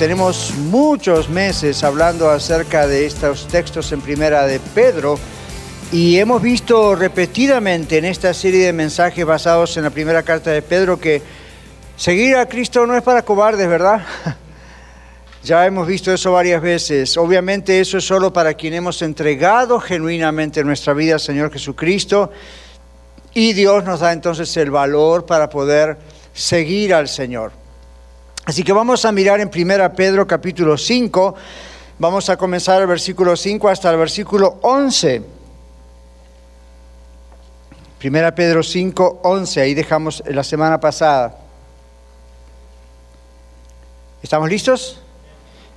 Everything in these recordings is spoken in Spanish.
Tenemos muchos meses hablando acerca de estos textos en primera de Pedro y hemos visto repetidamente en esta serie de mensajes basados en la primera carta de Pedro que seguir a Cristo no es para cobardes, ¿verdad? Ya hemos visto eso varias veces. Obviamente eso es solo para quien hemos entregado genuinamente nuestra vida al Señor Jesucristo y Dios nos da entonces el valor para poder seguir al Señor. Así que vamos a mirar en 1 Pedro capítulo 5, vamos a comenzar el versículo 5 hasta el versículo 11. 1 Pedro 5, 11, ahí dejamos la semana pasada. ¿Estamos listos?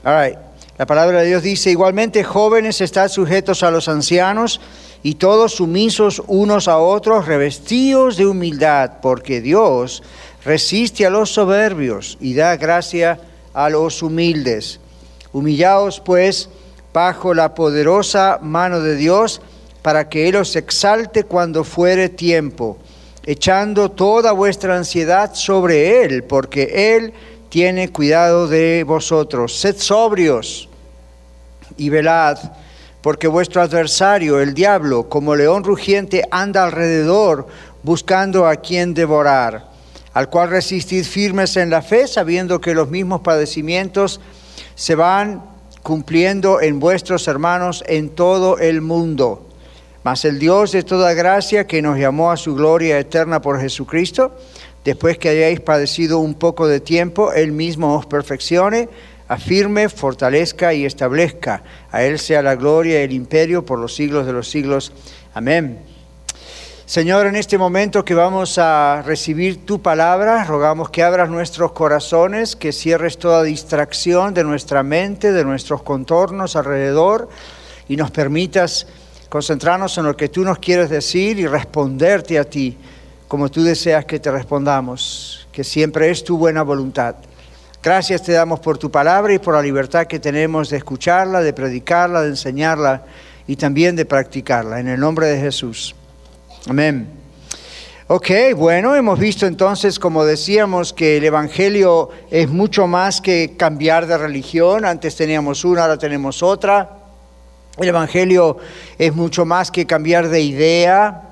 All La palabra de Dios dice, igualmente jóvenes están sujetos a los ancianos y todos sumisos unos a otros, revestidos de humildad, porque Dios resiste a los soberbios y da gracia a los humildes. Humillaos pues bajo la poderosa mano de Dios para que Él os exalte cuando fuere tiempo, echando toda vuestra ansiedad sobre Él, porque Él tiene cuidado de vosotros. Sed sobrios y velad, porque vuestro adversario, el diablo, como león rugiente, anda alrededor buscando a quien devorar al cual resistid firmes en la fe, sabiendo que los mismos padecimientos se van cumpliendo en vuestros hermanos en todo el mundo. Mas el Dios de toda gracia, que nos llamó a su gloria eterna por Jesucristo, después que hayáis padecido un poco de tiempo, Él mismo os perfeccione, afirme, fortalezca y establezca. A Él sea la gloria y el imperio por los siglos de los siglos. Amén. Señor, en este momento que vamos a recibir tu palabra, rogamos que abras nuestros corazones, que cierres toda distracción de nuestra mente, de nuestros contornos alrededor y nos permitas concentrarnos en lo que tú nos quieres decir y responderte a ti como tú deseas que te respondamos, que siempre es tu buena voluntad. Gracias te damos por tu palabra y por la libertad que tenemos de escucharla, de predicarla, de enseñarla y también de practicarla. En el nombre de Jesús. Amén. Ok, bueno, hemos visto entonces, como decíamos, que el Evangelio es mucho más que cambiar de religión. Antes teníamos una, ahora tenemos otra. El Evangelio es mucho más que cambiar de idea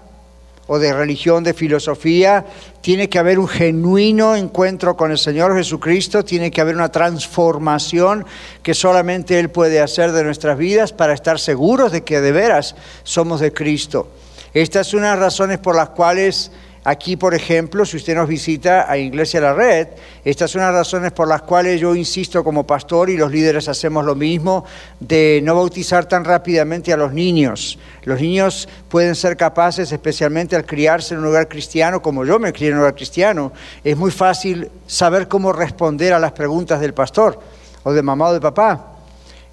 o de religión, de filosofía. Tiene que haber un genuino encuentro con el Señor Jesucristo, tiene que haber una transformación que solamente Él puede hacer de nuestras vidas para estar seguros de que de veras somos de Cristo. Estas son las razones por las cuales aquí, por ejemplo, si usted nos visita a Iglesia La Red, estas son las razones por las cuales yo insisto como pastor y los líderes hacemos lo mismo, de no bautizar tan rápidamente a los niños. Los niños pueden ser capaces, especialmente al criarse en un lugar cristiano, como yo me crié en un lugar cristiano, es muy fácil saber cómo responder a las preguntas del pastor o de mamá o de papá.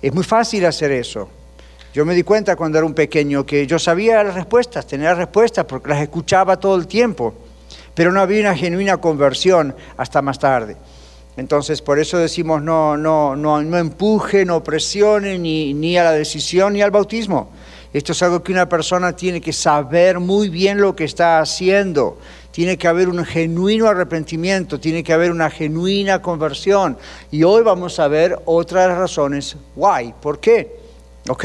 Es muy fácil hacer eso. Yo me di cuenta cuando era un pequeño que yo sabía las respuestas, tenía respuestas porque las escuchaba todo el tiempo, pero no había una genuina conversión hasta más tarde. Entonces, por eso decimos no, no, no, no empuje, no presione ni, ni a la decisión ni al bautismo. Esto es algo que una persona tiene que saber muy bien lo que está haciendo. Tiene que haber un genuino arrepentimiento, tiene que haber una genuina conversión. Y hoy vamos a ver otras razones. Why? ¿Por qué? ¿Ok?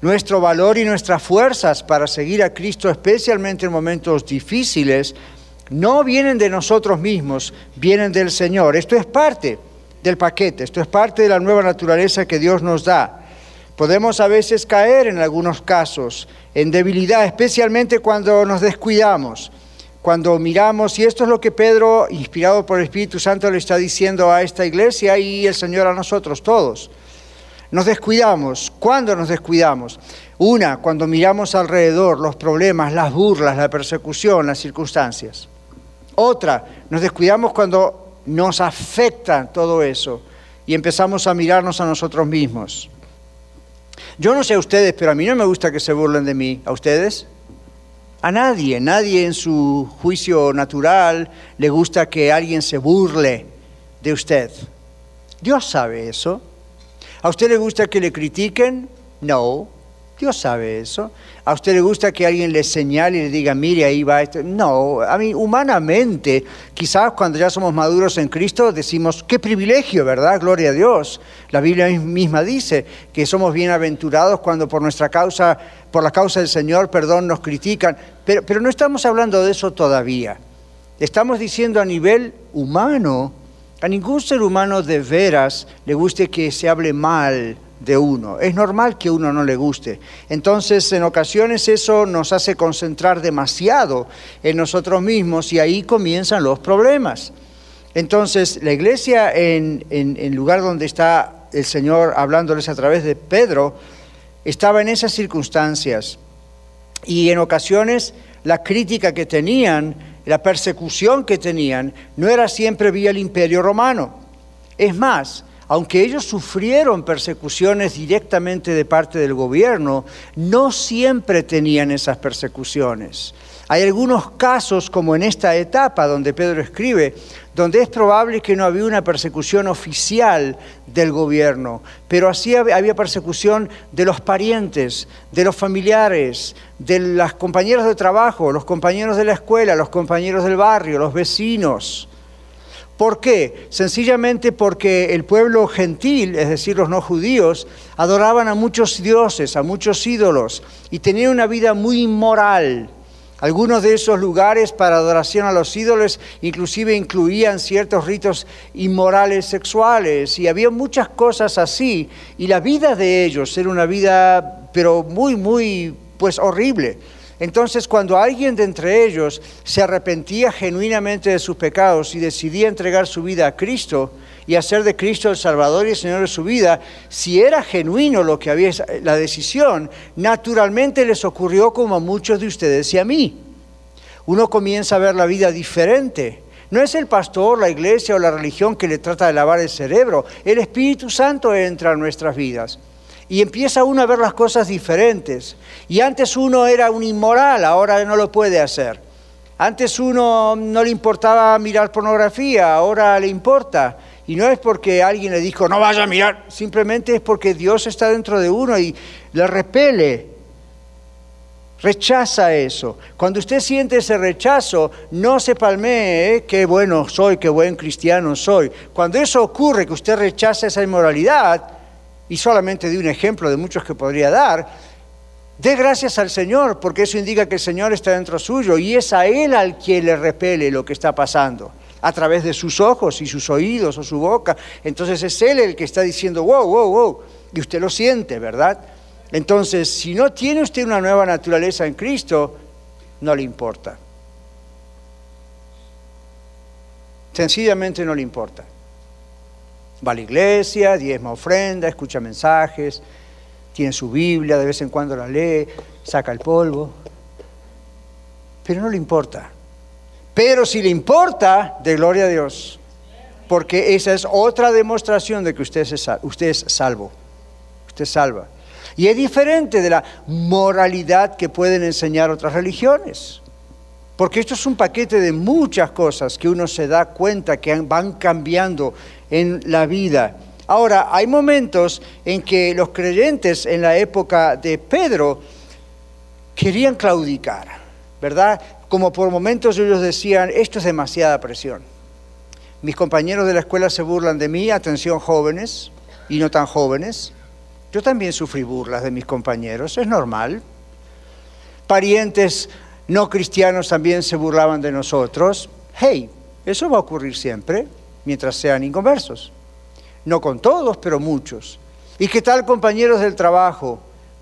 Nuestro valor y nuestras fuerzas para seguir a Cristo, especialmente en momentos difíciles, no vienen de nosotros mismos, vienen del Señor. Esto es parte del paquete, esto es parte de la nueva naturaleza que Dios nos da. Podemos a veces caer en algunos casos en debilidad, especialmente cuando nos descuidamos, cuando miramos, y esto es lo que Pedro, inspirado por el Espíritu Santo, le está diciendo a esta iglesia y el Señor a nosotros todos. Nos descuidamos. ¿Cuándo nos descuidamos? Una, cuando miramos alrededor los problemas, las burlas, la persecución, las circunstancias. Otra, nos descuidamos cuando nos afecta todo eso y empezamos a mirarnos a nosotros mismos. Yo no sé a ustedes, pero a mí no me gusta que se burlen de mí. ¿A ustedes? A nadie, nadie en su juicio natural le gusta que alguien se burle de usted. Dios sabe eso. ¿A usted le gusta que le critiquen? No. Dios sabe eso. ¿A usted le gusta que alguien le señale y le diga, mire, ahí va esto? No, a mí humanamente, quizás cuando ya somos maduros en Cristo, decimos, qué privilegio, ¿verdad? Gloria a Dios. La Biblia misma dice que somos bienaventurados cuando por nuestra causa, por la causa del Señor, perdón, nos critican. Pero, pero no estamos hablando de eso todavía. Estamos diciendo a nivel humano, a ningún ser humano de veras le guste que se hable mal de uno. Es normal que uno no le guste. Entonces, en ocasiones eso nos hace concentrar demasiado en nosotros mismos y ahí comienzan los problemas. Entonces, la iglesia, en, el lugar donde está el Señor hablándoles a través de Pedro, estaba en esas circunstancias. Y en ocasiones la crítica que tenían, la persecución que tenían, no era siempre vía el imperio romano. Es más, aunque ellos sufrieron persecuciones directamente de parte del gobierno, no siempre tenían esas persecuciones. Hay algunos casos, como en esta etapa donde Pedro escribe, donde es probable que no había una persecución oficial del gobierno, pero así había persecución de los parientes, de los familiares, de los compañeros de trabajo, los compañeros de la escuela, los compañeros del barrio, los vecinos. ¿Por qué? Sencillamente porque el pueblo gentil, es decir, los no judíos, adoraban a muchos dioses, a muchos ídolos, y tenían una vida muy inmoral. Algunos de esos lugares para adoración a los ídolos inclusive incluían ciertos ritos inmorales sexuales y había muchas cosas así. Y la vida de ellos era una vida, pero muy, muy, pues horrible. Entonces, cuando alguien de entre ellos se arrepentía genuinamente de sus pecados y decidía entregar su vida a Cristo y hacer de Cristo el Salvador y el Señor de su vida, si era genuino lo que había la decisión, naturalmente les ocurrió como a muchos de ustedes y a mí. Uno comienza a ver la vida diferente. No es el pastor, la iglesia o la religión que le trata de lavar el cerebro. El Espíritu Santo entra en nuestras vidas y empieza uno a ver las cosas diferentes. Y antes uno era un inmoral, ahora no lo puede hacer. Antes uno no le importaba mirar pornografía, ahora le importa. Y no es porque alguien le dijo, no vaya a mirar, simplemente es porque Dios está dentro de uno y le repele, rechaza eso. Cuando usted siente ese rechazo, no se palmee, ¿eh? qué bueno soy, qué buen cristiano soy. Cuando eso ocurre, que usted rechaza esa inmoralidad, y solamente de un ejemplo de muchos que podría dar, dé gracias al Señor, porque eso indica que el Señor está dentro suyo y es a Él al que le repele lo que está pasando, a través de sus ojos y sus oídos o su boca. Entonces es Él el que está diciendo, wow, wow, wow, y usted lo siente, ¿verdad? Entonces, si no tiene usted una nueva naturaleza en Cristo, no le importa. Sencillamente no le importa. Va a la iglesia, diezma ofrenda, escucha mensajes, tiene su Biblia, de vez en cuando la lee, saca el polvo. Pero no le importa. Pero si le importa, de gloria a Dios. Porque esa es otra demostración de que usted es, usted es salvo. Usted salva. Y es diferente de la moralidad que pueden enseñar otras religiones. Porque esto es un paquete de muchas cosas que uno se da cuenta que van cambiando en la vida. Ahora, hay momentos en que los creyentes en la época de Pedro querían claudicar, ¿verdad? Como por momentos ellos decían, esto es demasiada presión. Mis compañeros de la escuela se burlan de mí, atención jóvenes y no tan jóvenes. Yo también sufrí burlas de mis compañeros, es normal. Parientes no cristianos también se burlaban de nosotros. Hey, eso va a ocurrir siempre mientras sean inconversos. No con todos, pero muchos. ¿Y qué tal compañeros del trabajo?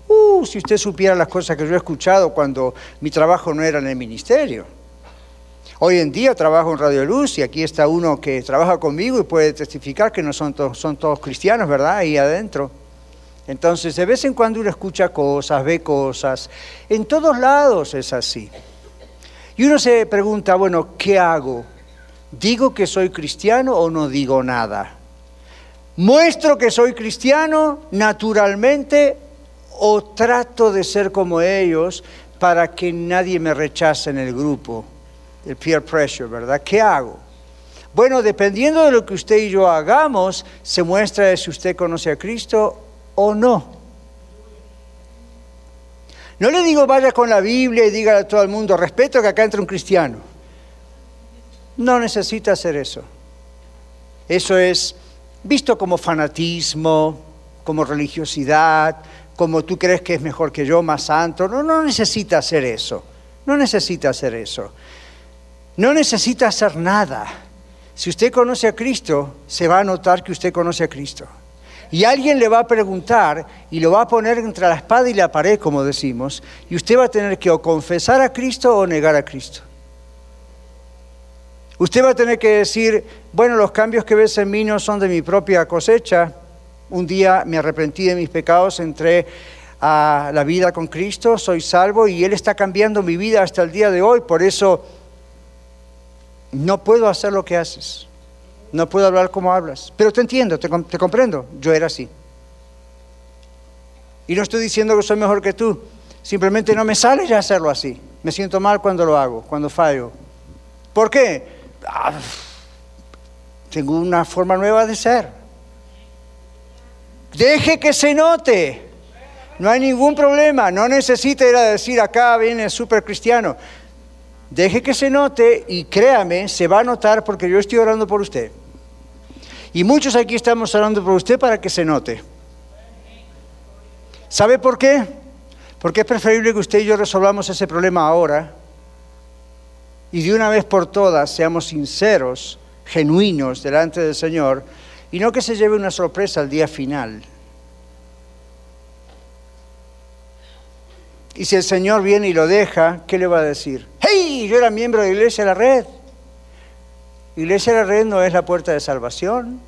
Uh, si usted supiera las cosas que yo he escuchado cuando mi trabajo no era en el ministerio. Hoy en día trabajo en Radio Luz y aquí está uno que trabaja conmigo y puede testificar que no son todos, son todos cristianos, ¿verdad? Ahí adentro. Entonces, de vez en cuando uno escucha cosas, ve cosas. En todos lados es así. Y uno se pregunta, bueno, ¿qué hago? ¿Digo que soy cristiano o no digo nada? ¿Muestro que soy cristiano naturalmente o trato de ser como ellos para que nadie me rechace en el grupo? El peer pressure, ¿verdad? ¿Qué hago? Bueno, dependiendo de lo que usted y yo hagamos, se muestra si usted conoce a Cristo o no. No le digo vaya con la Biblia y dígale a todo el mundo, respeto que acá entre un cristiano. No necesita hacer eso. Eso es visto como fanatismo, como religiosidad, como tú crees que es mejor que yo, más santo. No, no necesita hacer eso. No necesita hacer eso. No necesita hacer nada. Si usted conoce a Cristo, se va a notar que usted conoce a Cristo. Y alguien le va a preguntar y lo va a poner entre la espada y la pared, como decimos, y usted va a tener que o confesar a Cristo o negar a Cristo. Usted va a tener que decir, bueno, los cambios que ves en mí no son de mi propia cosecha. Un día me arrepentí de mis pecados, entré a la vida con Cristo, soy salvo y Él está cambiando mi vida hasta el día de hoy. Por eso no puedo hacer lo que haces. No puedo hablar como hablas, pero te entiendo, te, comprendo. Yo era así. Y no estoy diciendo que soy mejor que tú. Simplemente no me sale ya hacerlo así. Me siento mal cuando lo hago, cuando fallo. ¿Por qué? Ah, tengo una forma nueva de ser. Deje que se note. No hay ningún problema. No necesita ir a decir acá viene el super cristiano. Deje que se note y créame, se va a notar porque yo estoy orando por usted. Y muchos aquí estamos orando por usted para que se note. ¿Sabe por qué? Porque es preferible que usted y yo resolvamos ese problema ahora y de una vez por todas seamos sinceros, genuinos delante del Señor y no que se lleve una sorpresa al día final. Y si el Señor viene y lo deja, ¿qué le va a decir? ¡Hey! Yo era miembro de Iglesia de la Red. Iglesia de la Red no es la puerta de salvación.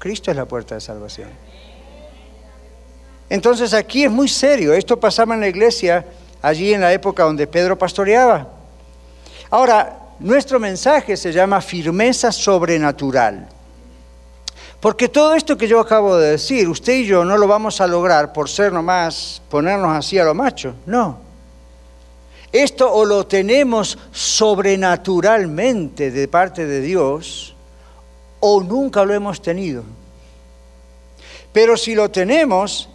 Cristo es la puerta de salvación. Entonces aquí es muy serio. Esto pasaba en la iglesia allí en la época donde Pedro pastoreaba. Ahora, nuestro mensaje se llama firmeza sobrenatural. Porque todo esto que yo acabo de decir, usted y yo no lo vamos a lograr por ser nomás, ponernos así a lo macho. No. Esto o lo tenemos sobrenaturalmente de parte de Dios o nunca lo hemos tenido. Pero si lo tenemos,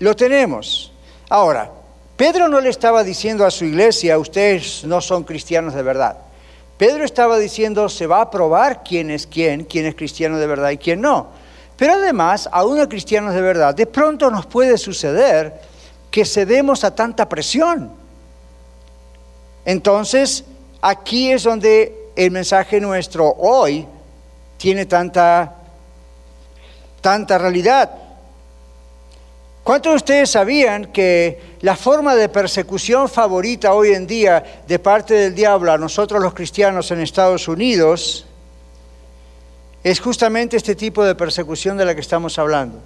lo tenemos. Ahora, Pedro no le estaba diciendo a su iglesia, ustedes no son cristianos de verdad. Pedro estaba diciendo, se va a probar quién es quién, quién es cristiano de verdad y quién no. Pero además, a uno cristianos de verdad, de pronto nos puede suceder que cedemos a tanta presión. Entonces, aquí es donde el mensaje nuestro hoy tiene tanta, tanta realidad. ¿Cuántos de ustedes sabían que la forma de persecución favorita hoy en día de parte del diablo a nosotros los cristianos en Estados Unidos es justamente este tipo de persecución de la que estamos hablando?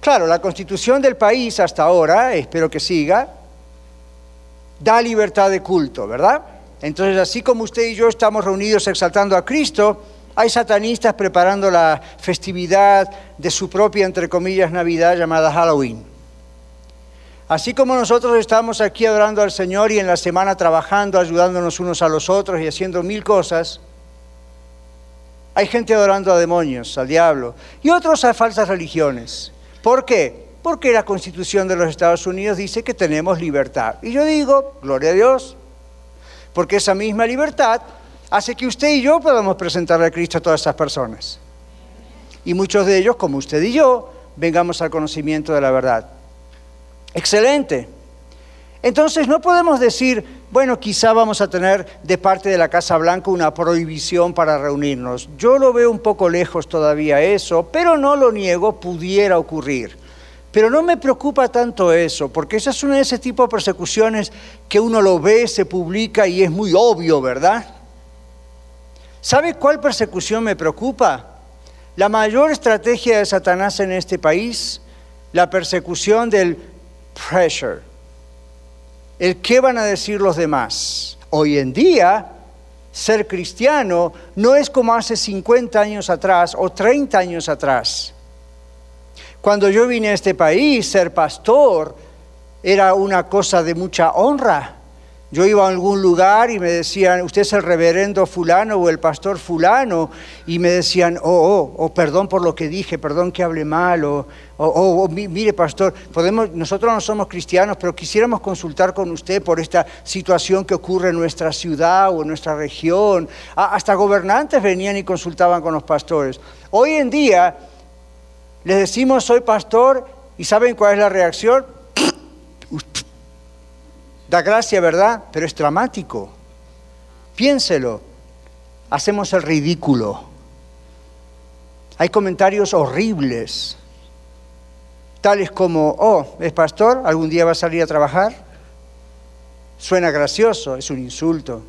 Claro, la constitución del país hasta ahora, espero que siga, da libertad de culto, ¿verdad? Entonces, así como usted y yo estamos reunidos exaltando a Cristo, hay satanistas preparando la festividad de su propia, entre comillas, Navidad llamada Halloween. Así como nosotros estamos aquí adorando al Señor y en la semana trabajando, ayudándonos unos a los otros y haciendo mil cosas, hay gente adorando a demonios, al diablo, y otros a falsas religiones. ¿Por qué? Porque la Constitución de los Estados Unidos dice que tenemos libertad. Y yo digo, gloria a Dios, porque esa misma libertad hace que usted y yo podamos presentarle a Cristo a todas esas personas. Y muchos de ellos, como usted y yo, vengamos al conocimiento de la verdad. Excelente. Entonces no podemos decir, bueno, quizá vamos a tener de parte de la Casa Blanca una prohibición para reunirnos. Yo lo veo un poco lejos todavía eso, pero no lo niego, pudiera ocurrir. Pero no me preocupa tanto eso, porque esa es una de ese tipo de persecuciones que uno lo ve, se publica y es muy obvio, ¿verdad? ¿Sabe cuál persecución me preocupa? La mayor estrategia de Satanás en este país, la persecución del pressure. El qué van a decir los demás. Hoy en día, ser cristiano no es como hace 50 años atrás o 30 años atrás. Cuando yo vine a este país, ser pastor era una cosa de mucha honra. Yo iba a algún lugar y me decían, usted es el reverendo fulano o el pastor fulano, y me decían, oh, oh, oh perdón por lo que dije, perdón que hable mal, o, oh, oh, mire pastor, podemos, nosotros no somos cristianos, pero quisiéramos consultar con usted por esta situación que ocurre en nuestra ciudad o en nuestra región. hasta gobernantes venían y consultaban con los pastores. Hoy en día les decimos, soy pastor, y ¿saben cuál es la reacción? Da gracia, ¿verdad? Pero es dramático. Piénselo. Hacemos el ridículo. Hay comentarios horribles, tales como, oh, ¿es pastor? ¿Algún día va a salir a trabajar? Suena gracioso, es un insulto.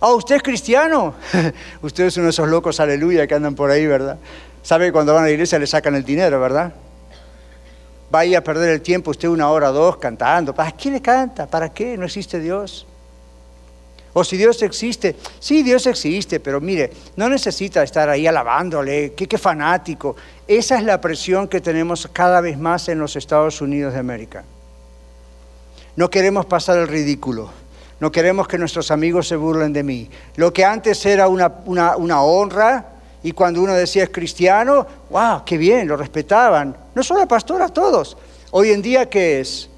Oh, ¿usted es cristiano? Ustedes son esos locos, aleluya, que andan por ahí, ¿verdad? ¿Sabe que cuando van a la iglesia le sacan el dinero, verdad? Vaya a perder el tiempo usted una hora o dos cantando. ¿Para qué le canta? ¿Para qué? No existe Dios. O si Dios existe, sí, Dios existe, pero mire, no necesita estar ahí alabándole, qué, qué fanático. Esa es la presión que tenemos cada vez más en los Estados Unidos de América. No queremos pasar el ridículo, no queremos que nuestros amigos se burlen de mí. Lo que antes era una, una, una honra, y cuando uno decía es cristiano, wow, qué bien, lo respetaban. No solo al pastor, a todos. Hoy en día, ¿qué es?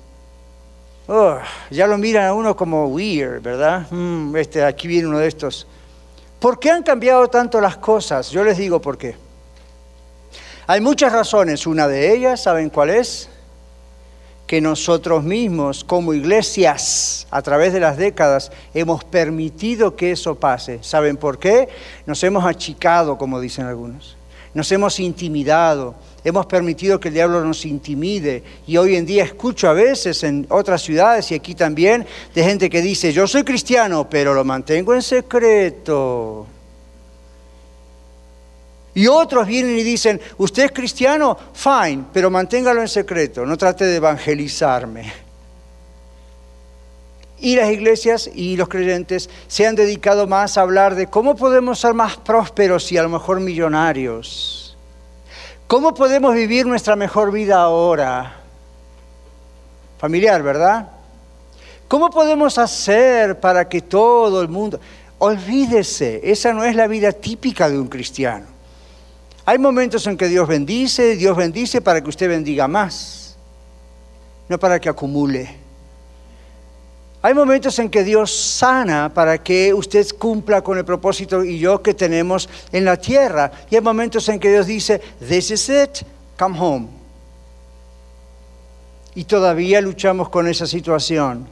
Oh, ya lo miran a uno como weird, ¿verdad? Mm, este, aquí viene uno de estos. ¿Por qué han cambiado tanto las cosas? Yo les digo por qué. Hay muchas razones. Una de ellas, ¿saben cuál es? Que nosotros mismos como iglesias a través de las décadas hemos permitido que eso pase. ¿Saben por qué? Nos hemos achicado, como dicen algunos. Nos hemos intimidado, hemos permitido que el diablo nos intimide. Y hoy en día escucho a veces en otras ciudades y aquí también de gente que dice, yo soy cristiano, pero lo mantengo en secreto. Y otros vienen y dicen, usted es cristiano, fine, pero manténgalo en secreto, no trate de evangelizarme. Y las iglesias y los creyentes se han dedicado más a hablar de cómo podemos ser más prósperos y a lo mejor millonarios. ¿Cómo podemos vivir nuestra mejor vida ahora? Familiar, ¿verdad? ¿Cómo podemos hacer para que todo el mundo... Olvídese, esa no es la vida típica de un cristiano. Hay momentos en que Dios bendice, Dios bendice para que usted bendiga más, no para que acumule. Hay momentos en que Dios sana para que usted cumpla con el propósito y yo que tenemos en la tierra. Y hay momentos en que Dios dice, this is it, come home. Y todavía luchamos con esa situación.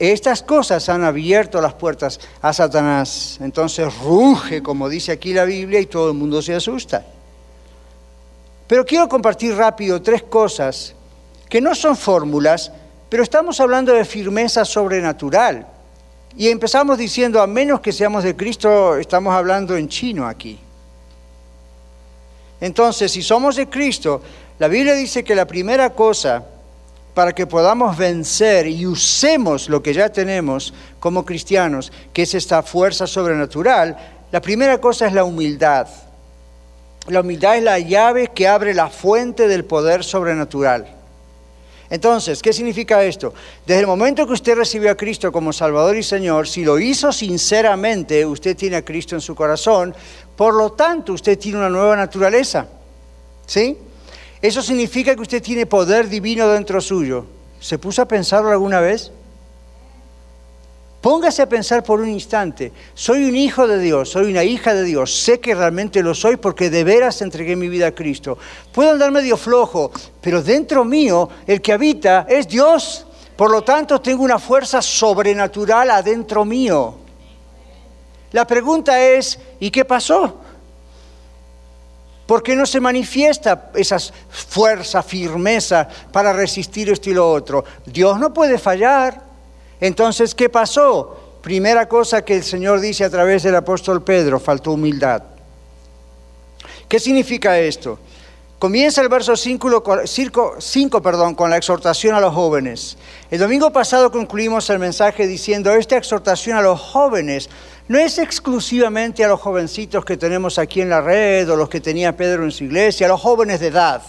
Estas cosas han abierto las puertas a Satanás. Entonces ruge, como dice aquí la Biblia, y todo el mundo se asusta. Pero quiero compartir rápido tres cosas que no son fórmulas, pero estamos hablando de firmeza sobrenatural. Y empezamos diciendo, a menos que seamos de Cristo, estamos hablando en chino aquí. Entonces, si somos de Cristo, la Biblia dice que la primera cosa para que podamos vencer y usemos lo que ya tenemos como cristianos, que es esta fuerza sobrenatural, la primera cosa es la humildad. La humildad es la llave que abre la fuente del poder sobrenatural. Entonces, ¿qué significa esto? Desde el momento que usted recibió a Cristo como Salvador y Señor, si lo hizo sinceramente, usted tiene a Cristo en su corazón, por lo tanto, usted tiene una nueva naturaleza. ¿Sí? Eso significa que usted tiene poder divino dentro suyo. ¿Se puso a pensarlo alguna vez? Póngase a pensar por un instante, soy un hijo de Dios, soy una hija de Dios, sé que realmente lo soy porque de veras entregué mi vida a Cristo. Puedo andar medio flojo, pero dentro mío el que habita es Dios. Por lo tanto, tengo una fuerza sobrenatural adentro mío. La pregunta es, ¿y qué pasó? ¿Por qué no se manifiesta esa fuerza, firmeza para resistir esto y lo otro? Dios no puede fallar. Entonces, ¿qué pasó? Primera cosa que el Señor dice a través del apóstol Pedro, faltó humildad. ¿Qué significa esto? Comienza el verso 5, perdón, con la exhortación a los jóvenes. El domingo pasado concluimos el mensaje diciendo, esta exhortación a los jóvenes no es exclusivamente a los jovencitos que tenemos aquí en la red o los que tenía Pedro en su iglesia, a los jóvenes de edad.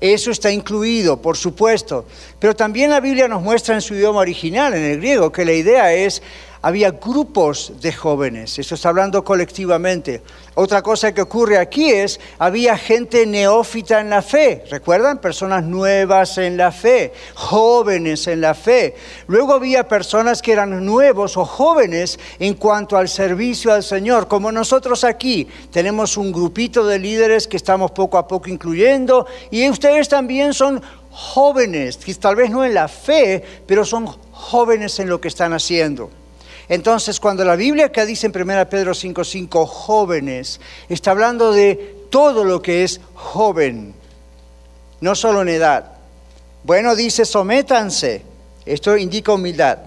Eso está incluido, por supuesto. Pero también la Biblia nos muestra en su idioma original, en el griego, que la idea es había grupos de jóvenes, eso está hablando colectivamente. Otra cosa que ocurre aquí es, había gente neófita en la fe, ¿recuerdan? Personas nuevas en la fe, jóvenes en la fe. Luego había personas que eran nuevos o jóvenes en cuanto al servicio al Señor, como nosotros aquí. Tenemos un grupito de líderes que estamos poco a poco incluyendo y ustedes también son jóvenes, tal vez no en la fe, pero son jóvenes en lo que están haciendo. Entonces, cuando la Biblia que dice en 1 Pedro 5:5 jóvenes, está hablando de todo lo que es joven, no solo en edad. Bueno, dice, sométanse. Esto indica humildad.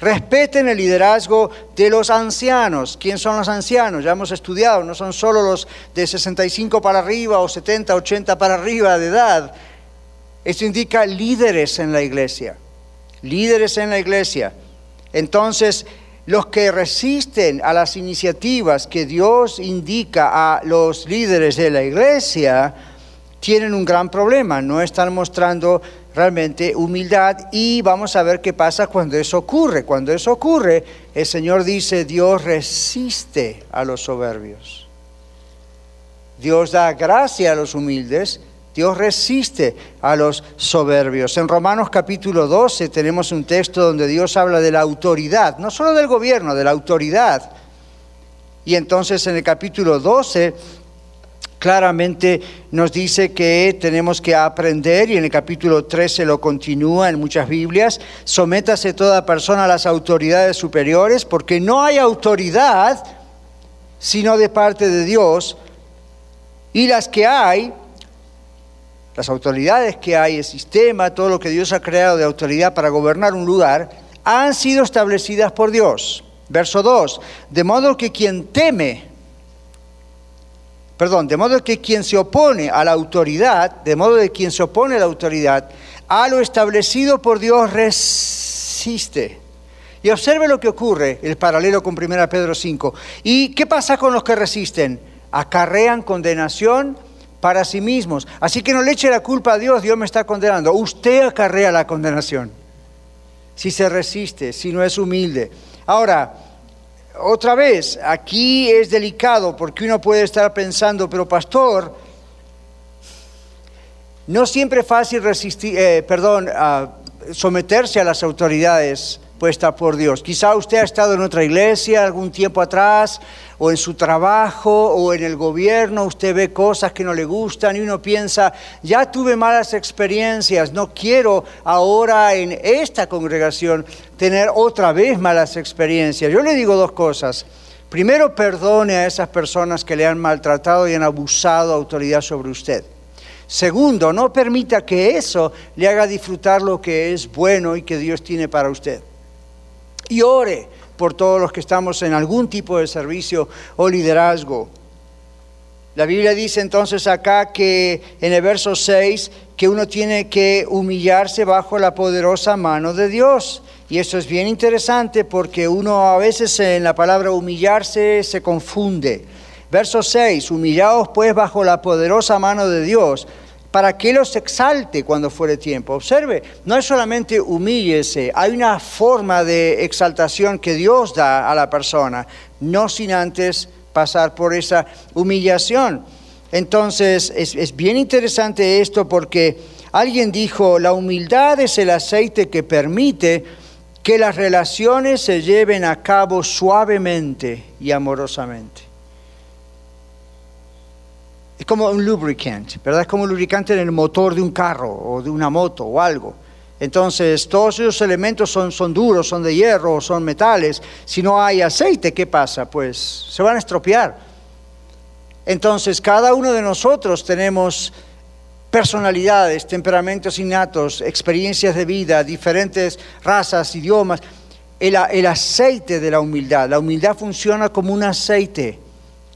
Respeten el liderazgo de los ancianos. ¿Quién son los ancianos? Ya hemos estudiado, no son solo los de 65 para arriba o 70, 80 para arriba de edad. Esto indica líderes en la iglesia. Líderes en la iglesia. Entonces, los que resisten a las iniciativas que Dios indica a los líderes de la iglesia tienen un gran problema, no están mostrando realmente humildad y vamos a ver qué pasa cuando eso ocurre. Cuando eso ocurre, el Señor dice, Dios resiste a los soberbios. Dios da gracia a los humildes Dios resiste a los soberbios. En Romanos capítulo 12 tenemos un texto donde Dios habla de la autoridad, no solo del gobierno, de la autoridad. Y entonces en el capítulo 12 claramente nos dice que tenemos que aprender, y en el capítulo 13 lo continúa en muchas Biblias, sométase toda persona a las autoridades superiores, porque no hay autoridad sino de parte de Dios, y las que hay las autoridades que hay, el sistema, todo lo que Dios ha creado de autoridad para gobernar un lugar, han sido establecidas por Dios. Verso 2, de modo que quien teme, perdón, de modo que quien se opone a la autoridad, de modo que quien se opone a la autoridad, a lo establecido por Dios resiste. Y observe lo que ocurre, el paralelo con 1 Pedro 5. ¿Y qué pasa con los que resisten? Acarrean condenación para sí mismos. Así que no le eche la culpa a Dios, Dios me está condenando. Usted acarrea la condenación. Si se resiste, si no es humilde. Ahora, otra vez, aquí es delicado porque uno puede estar pensando, pero pastor, no siempre es fácil resistir, eh, perdón, someterse a las autoridades puesta por Dios. Quizá usted ha estado en otra iglesia algún tiempo atrás, o en su trabajo, o en el gobierno, usted ve cosas que no le gustan y uno piensa, ya tuve malas experiencias, no quiero ahora en esta congregación tener otra vez malas experiencias. Yo le digo dos cosas. Primero, perdone a esas personas que le han maltratado y han abusado autoridad sobre usted. Segundo, no permita que eso le haga disfrutar lo que es bueno y que Dios tiene para usted y ore por todos los que estamos en algún tipo de servicio o liderazgo. La Biblia dice entonces acá que en el verso 6 que uno tiene que humillarse bajo la poderosa mano de Dios. Y eso es bien interesante porque uno a veces en la palabra humillarse se confunde. Verso 6, humillaos pues bajo la poderosa mano de Dios para que los exalte cuando fuere tiempo. Observe, no es solamente humíllese, hay una forma de exaltación que Dios da a la persona, no sin antes pasar por esa humillación. Entonces, es, es bien interesante esto porque alguien dijo, la humildad es el aceite que permite que las relaciones se lleven a cabo suavemente y amorosamente. Es como un lubricant, ¿verdad? Es como un lubricante en el motor de un carro o de una moto o algo. Entonces, todos esos elementos son, son duros, son de hierro, son metales. Si no hay aceite, ¿qué pasa? Pues se van a estropear. Entonces, cada uno de nosotros tenemos personalidades, temperamentos innatos, experiencias de vida, diferentes razas, idiomas. El, el aceite de la humildad, la humildad funciona como un aceite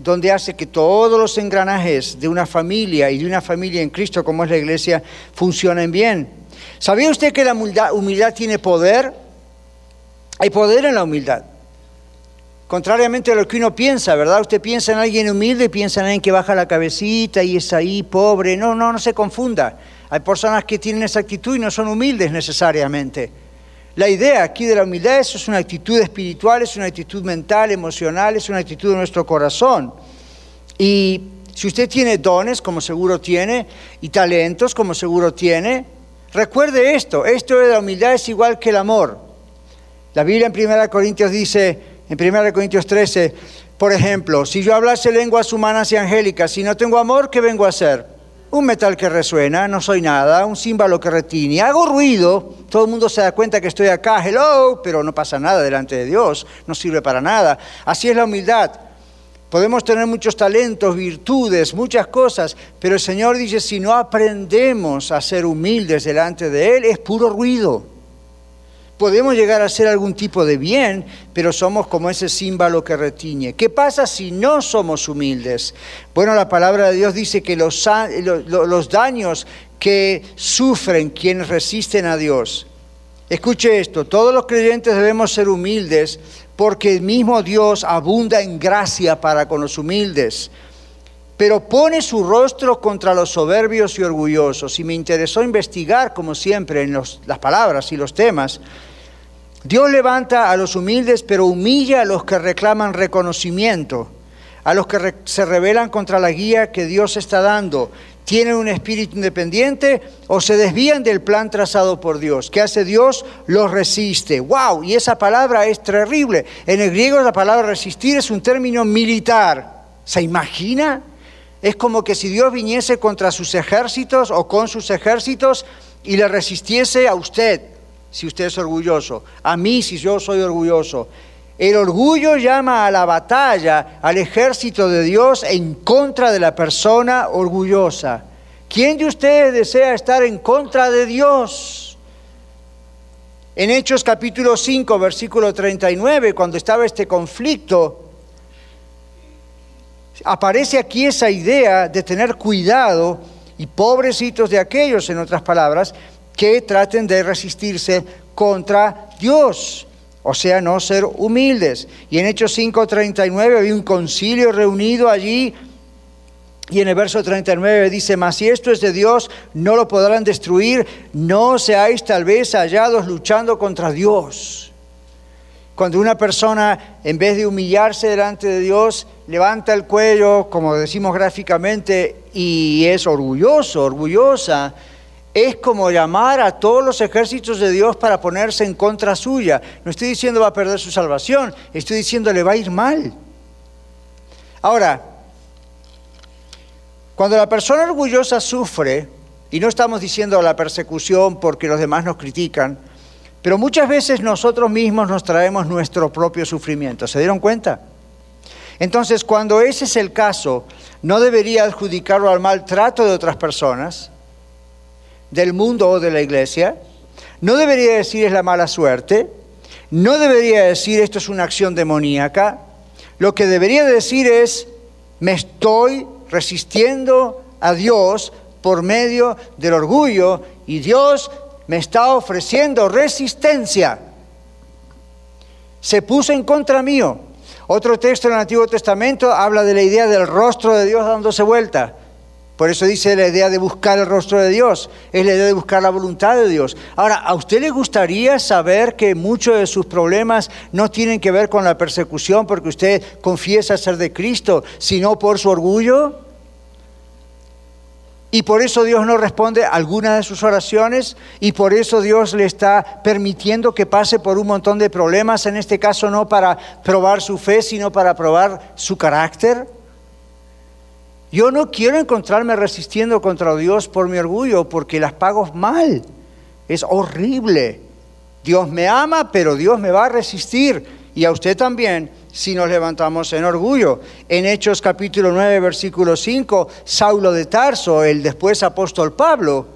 donde hace que todos los engranajes de una familia y de una familia en Cristo como es la iglesia funcionen bien. ¿Sabía usted que la humildad, tiene poder? Hay poder en la humildad. Contrariamente a lo que uno piensa, ¿verdad? Usted piensa en alguien humilde, piensa en alguien que baja la cabecita y es ahí pobre. No, no, no se confunda. Hay personas que tienen esa actitud y no son humildes necesariamente. La idea aquí de la humildad es una actitud espiritual, es una actitud mental, emocional, es una actitud de nuestro corazón. Y si usted tiene dones, como seguro tiene, y talentos, como seguro tiene, recuerde esto, esto de la humildad es igual que el amor. La Biblia en 1 Corintios dice, en 1 Corintios 13, por ejemplo, si yo hablase lenguas humanas y angélicas, si no tengo amor, ¿qué vengo a hacer? Un metal que resuena, no soy nada, un címbalo que retiñe, hago ruido, todo el mundo se da cuenta que estoy acá, hello, pero no pasa nada delante de Dios, no sirve para nada. Así es la humildad. Podemos tener muchos talentos, virtudes, muchas cosas, pero el Señor dice, si no aprendemos a ser humildes delante de Él, es puro ruido. Podemos llegar a hacer algún tipo de bien, pero somos como ese símbolo que retiñe. ¿Qué pasa si no somos humildes? Bueno, la palabra de Dios dice que los, daños que sufren quienes resisten a Dios. Escuche esto, todos los creyentes debemos ser humildes porque el mismo Dios abunda en gracia para con los humildes, pero pone su rostro contra los soberbios y orgullosos. Y me interesó investigar, como siempre, en las palabras y los temas. Dios levanta a los humildes, pero humilla a los que reclaman reconocimiento, a los que se rebelan contra la guía que Dios está dando tienen un espíritu independiente o se desvían del plan trazado por Dios. ¿Qué hace Dios? Los resiste. ¡Wow! Y esa palabra es terrible. En el griego la palabra resistir es un término militar. ¿Se imagina? Es como que si Dios viniese contra sus ejércitos o con sus ejércitos y le resistiese a usted, si usted es orgulloso, a mí si yo soy orgulloso. El orgullo llama a la batalla al ejército de Dios en contra de la persona orgullosa. ¿Quién de ustedes desea estar en contra de Dios? En Hechos capítulo 5, versículo 39, cuando estaba este conflicto, aparece aquí esa idea de tener cuidado y pobrecitos de aquellos, en otras palabras, que traten de resistirse contra Dios o sea, no ser humildes. Y en Hechos 5:39 había un concilio reunido allí y en el verso 39 dice, mas si esto es de Dios, no lo podrán destruir, no seáis tal vez hallados luchando contra Dios. Cuando una persona, en vez de humillarse delante de Dios, levanta el cuello, como decimos gráficamente, y es orgulloso, orgullosa, es como llamar a todos los ejércitos de Dios para ponerse en contra suya. No estoy diciendo va a perder su salvación, estoy diciendo le va a ir mal. Ahora, cuando la persona orgullosa sufre, y no estamos diciendo la persecución porque los demás nos critican, pero muchas veces nosotros mismos nos traemos nuestro propio sufrimiento. ¿Se dieron cuenta? Entonces, cuando ese es el caso, no debería adjudicarlo al maltrato de otras personas, del mundo o de la iglesia, no debería decir es la mala suerte, no debería decir esto es una acción demoníaca, lo que debería decir es me estoy resistiendo a Dios por medio del orgullo y Dios me está ofreciendo resistencia. Se puso en contra mío. Otro texto en el Antiguo Testamento habla de la idea del rostro de Dios dándose vuelta. Por eso dice la idea de buscar el rostro de Dios, es la idea de buscar la voluntad de Dios. Ahora, ¿a usted le gustaría saber que muchos de sus problemas no tienen que ver con la persecución porque usted confiesa ser de Cristo, sino por su orgullo? Y por eso Dios no responde a alguna de sus oraciones y por eso Dios le está permitiendo que pase por un montón de problemas, en este caso no para probar su fe, sino para probar su carácter. Yo no quiero encontrarme resistiendo contra Dios por mi orgullo, porque las pago mal. Es horrible. Dios me ama, pero Dios me va a resistir. Y a usted también si nos levantamos en orgullo. En Hechos capítulo 9, versículo 5, Saulo de Tarso, el después apóstol Pablo,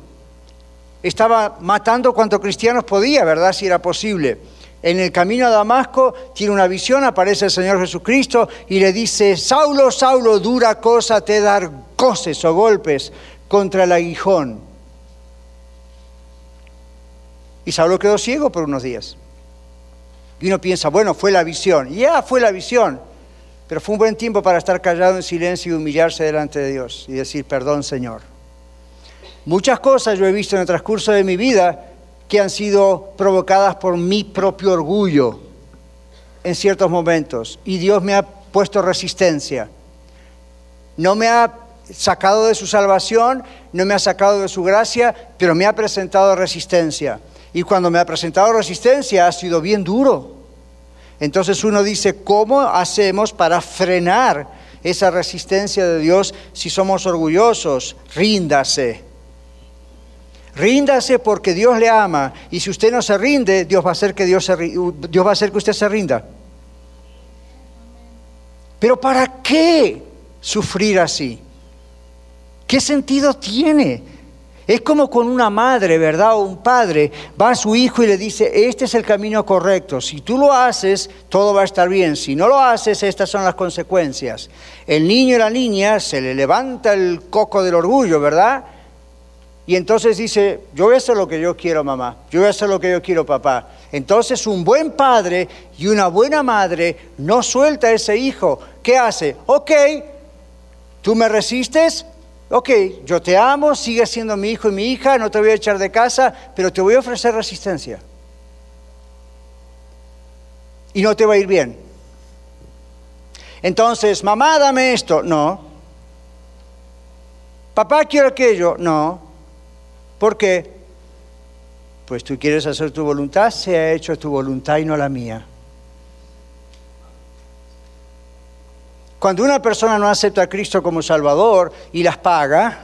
estaba matando cuanto cristianos podía, ¿verdad? Si era posible en el camino a Damasco, tiene una visión, aparece el Señor Jesucristo y le dice, Saulo, Saulo, dura cosa te dar coces o golpes contra el aguijón. Y Saulo quedó ciego por unos días. Y uno piensa, bueno, fue la visión. Ya fue la visión. Pero fue un buen tiempo para estar callado en silencio y humillarse delante de Dios y decir, perdón Señor. Muchas cosas yo he visto en el transcurso de mi vida que han sido provocadas por mi propio orgullo en ciertos momentos. Y Dios me ha puesto resistencia. No me ha sacado de su salvación, no me ha sacado de su gracia, pero me ha presentado resistencia. Y cuando me ha presentado resistencia ha sido bien duro. Entonces uno dice, ¿cómo hacemos para frenar esa resistencia de Dios si somos orgullosos? Ríndase. Ríndase porque Dios le ama. Y si usted no se rinde, Dios va a hacer que, Dios, va a hacer que usted se rinda. Pero ¿para qué sufrir así? ¿Qué sentido tiene? Es como con una madre, ¿verdad? O un padre va a su hijo y le dice, este es el camino correcto. Si tú lo haces, todo va a estar bien. Si no lo haces, estas son las consecuencias. El niño y la niña se le levanta el coco del orgullo, ¿verdad? Y entonces dice, yo voy a hacer lo que yo quiero, mamá. Yo voy a hacer lo que yo quiero, papá. Entonces un buen padre y una buena madre no suelta a ese hijo. ¿Qué hace? Ok, tú me resistes, ok, yo te amo, sigue siendo mi hijo y mi hija, no te voy a echar de casa, pero te voy a ofrecer resistencia. Y no te va a ir bien. Entonces, mamá, dame esto. No. Papá, quiero aquello. No. ¿Por qué? Pues tú quieres hacer tu voluntad, se ha hecho tu voluntad y no la mía. Cuando una persona no acepta a Cristo como Salvador y las paga,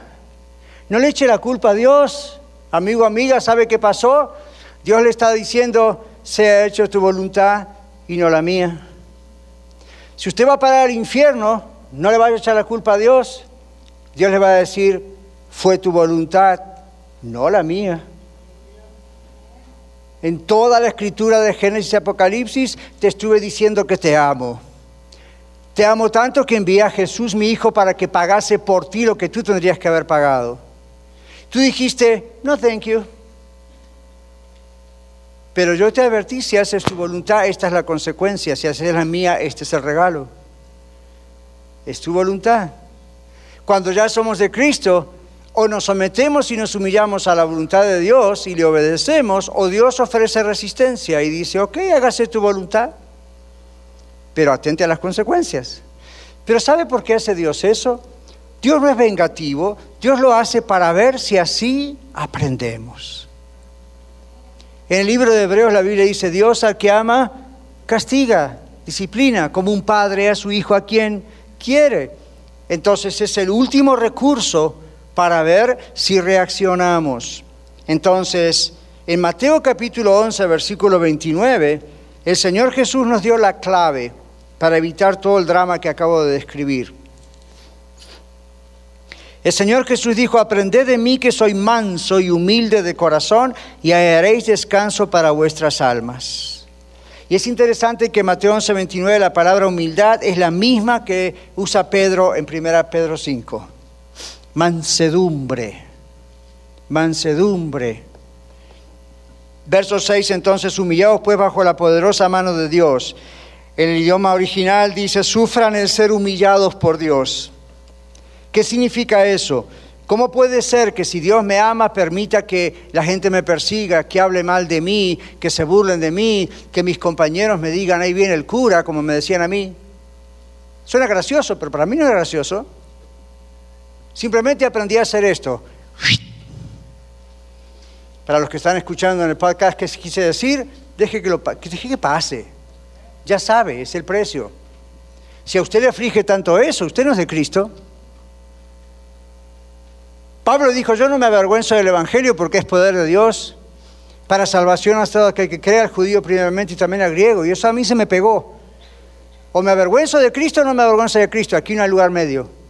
no le eche la culpa a Dios. Amigo, amiga, ¿sabe qué pasó? Dios le está diciendo, se ha hecho tu voluntad y no la mía. Si usted va a parar al infierno, no le vaya a echar la culpa a Dios. Dios le va a decir, fue tu voluntad, no la mía. En toda la escritura de Génesis y Apocalipsis te estuve diciendo que te amo. Te amo tanto que envié a Jesús, mi Hijo, para que pagase por ti lo que tú tendrías que haber pagado. Tú dijiste, no, thank you. Pero yo te advertí, si haces tu voluntad, esta es la consecuencia. Si haces la mía, este es el regalo. Es tu voluntad. Cuando ya somos de Cristo, o nos sometemos y nos humillamos a la voluntad de Dios y le obedecemos, o Dios ofrece resistencia y dice, ok, hágase tu voluntad pero atente a las consecuencias. Pero ¿sabe por qué hace Dios eso? Dios no es vengativo, Dios lo hace para ver si así aprendemos. En el libro de Hebreos la Biblia dice, Dios al que ama, castiga, disciplina, como un padre a su hijo a quien quiere. Entonces es el último recurso para ver si reaccionamos. Entonces, en Mateo capítulo 11, versículo 29, el Señor Jesús nos dio la clave para evitar todo el drama que acabo de describir. El Señor Jesús dijo, aprended de mí que soy manso y humilde de corazón y hallaréis descanso para vuestras almas. Y es interesante que Mateo 11:29 la palabra humildad es la misma que usa Pedro en 1 Pedro 5. Mansedumbre, mansedumbre. Verso 6 entonces, humillados pues bajo la poderosa mano de Dios el idioma original dice, sufran el ser humillados por Dios. ¿Qué significa eso? ¿Cómo puede ser que si Dios me ama permita que la gente me persiga, que hable mal de mí, que se burlen de mí, que mis compañeros me digan, ahí viene el cura, como me decían a mí? Suena gracioso, pero para mí no es gracioso. Simplemente aprendí a hacer esto. Para los que están escuchando en el podcast, ¿qué quise decir? Deje que, lo, deje que pase. Ya sabe, es el precio. Si a usted le aflige tanto eso, usted no es de Cristo. Pablo dijo, yo no me avergüenzo del Evangelio porque es poder de Dios para salvación hasta que, que crea al judío primeramente y también al griego. Y eso a mí se me pegó. O me avergüenzo de Cristo o no me avergüenzo de Cristo. Aquí no hay lugar medio.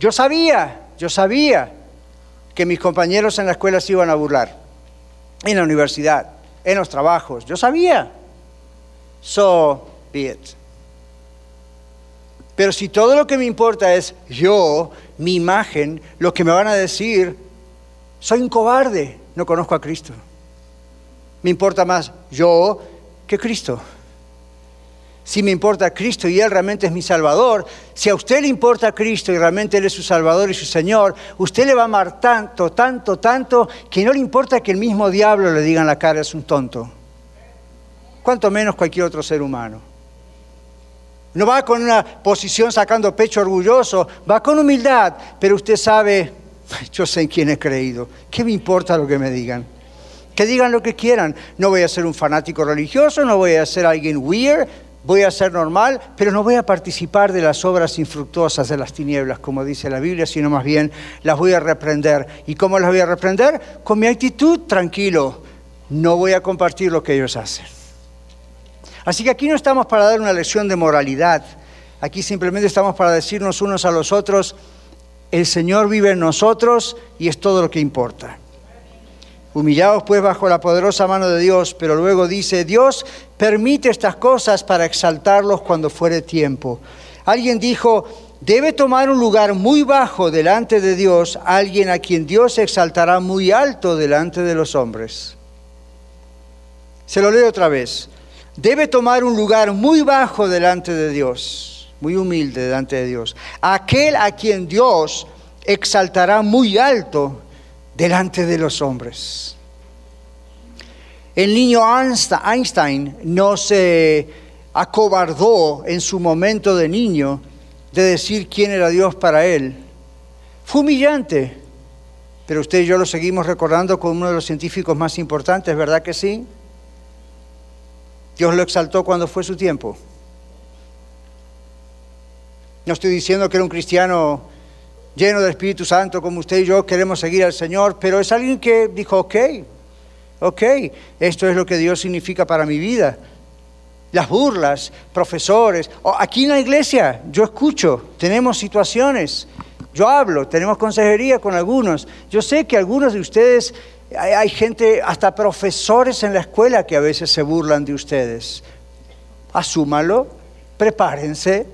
Yo sabía, yo sabía que mis compañeros en la escuela se iban a burlar. En la universidad, en los trabajos. Yo sabía so be it. Pero si todo lo que me importa es yo, mi imagen, lo que me van a decir, soy un cobarde, no conozco a Cristo. Me importa más yo que Cristo. Si me importa Cristo y Él realmente es mi Salvador, si a usted le importa Cristo y realmente Él es su Salvador y su Señor, usted le va a amar tanto, tanto, tanto, que no le importa que el mismo diablo le diga en la cara es un tonto. Cuanto menos cualquier otro ser humano. No va con una posición sacando pecho orgulloso, va con humildad, pero usted sabe, yo sé en quién he creído. ¿Qué me importa lo que me digan? Que digan lo que quieran. No voy a ser un fanático religioso, no voy a ser alguien weird, voy a ser normal, pero no voy a participar de las obras infructuosas de las tinieblas, como dice la Biblia, sino más bien las voy a reprender. ¿Y cómo las voy a reprender? Con mi actitud tranquilo. No voy a compartir lo que ellos hacen. Así que aquí no estamos para dar una lección de moralidad. Aquí simplemente estamos para decirnos unos a los otros, el Señor vive en nosotros y es todo lo que importa. Humillados pues bajo la poderosa mano de Dios, pero luego dice, Dios permite estas cosas para exaltarlos cuando fuere tiempo. Alguien dijo, debe tomar un lugar muy bajo delante de Dios alguien a quien Dios exaltará muy alto delante de los hombres. Se lo leo otra vez. Debe tomar un lugar muy bajo delante de Dios, muy humilde delante de Dios. Aquel a quien Dios exaltará muy alto delante de los hombres. El niño Einstein no se acobardó en su momento de niño de decir quién era Dios para él. Fue humillante, pero usted y yo lo seguimos recordando como uno de los científicos más importantes, ¿verdad que sí? Dios lo exaltó cuando fue su tiempo. No estoy diciendo que era un cristiano lleno del Espíritu Santo como usted y yo queremos seguir al Señor, pero es alguien que dijo, ok, ok, esto es lo que Dios significa para mi vida. Las burlas, profesores, aquí en la iglesia yo escucho, tenemos situaciones, yo hablo, tenemos consejería con algunos. Yo sé que algunos de ustedes, hay, hay gente, hasta profesores en la escuela que a veces se burlan de ustedes. Asúmalo, prepárense.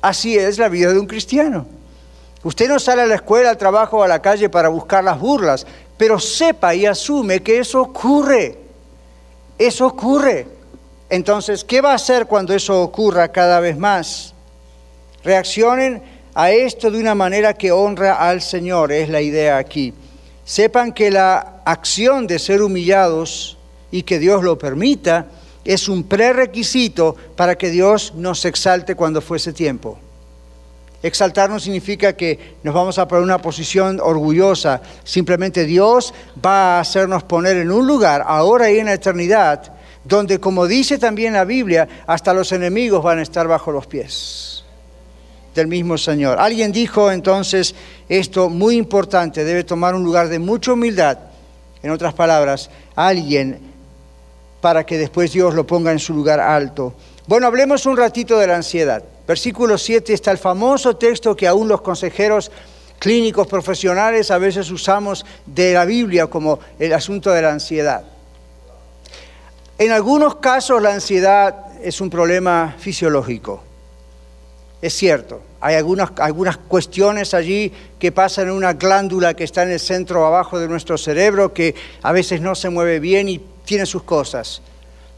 Así es la vida de un cristiano. Usted no sale a la escuela, al trabajo o a la calle para buscar las burlas, pero sepa y asume que eso ocurre. Eso ocurre. Entonces, ¿qué va a hacer cuando eso ocurra cada vez más? Reaccionen a esto de una manera que honra al Señor, es la idea aquí. Sepan que la acción de ser humillados y que Dios lo permita es un prerequisito para que Dios nos exalte cuando fuese tiempo. Exaltar no significa que nos vamos a poner una posición orgullosa. Simplemente Dios va a hacernos poner en un lugar, ahora y en la eternidad, donde, como dice también la Biblia, hasta los enemigos van a estar bajo los pies del mismo Señor. Alguien dijo entonces esto muy importante, debe tomar un lugar de mucha humildad. En otras palabras, alguien para que después Dios lo ponga en su lugar alto. Bueno, hablemos un ratito de la ansiedad. Versículo 7 está el famoso texto que aún los consejeros clínicos profesionales a veces usamos de la Biblia como el asunto de la ansiedad. En algunos casos la ansiedad es un problema fisiológico. Es cierto, hay algunas, algunas cuestiones allí que pasan en una glándula que está en el centro abajo de nuestro cerebro que a veces no se mueve bien y tiene sus cosas.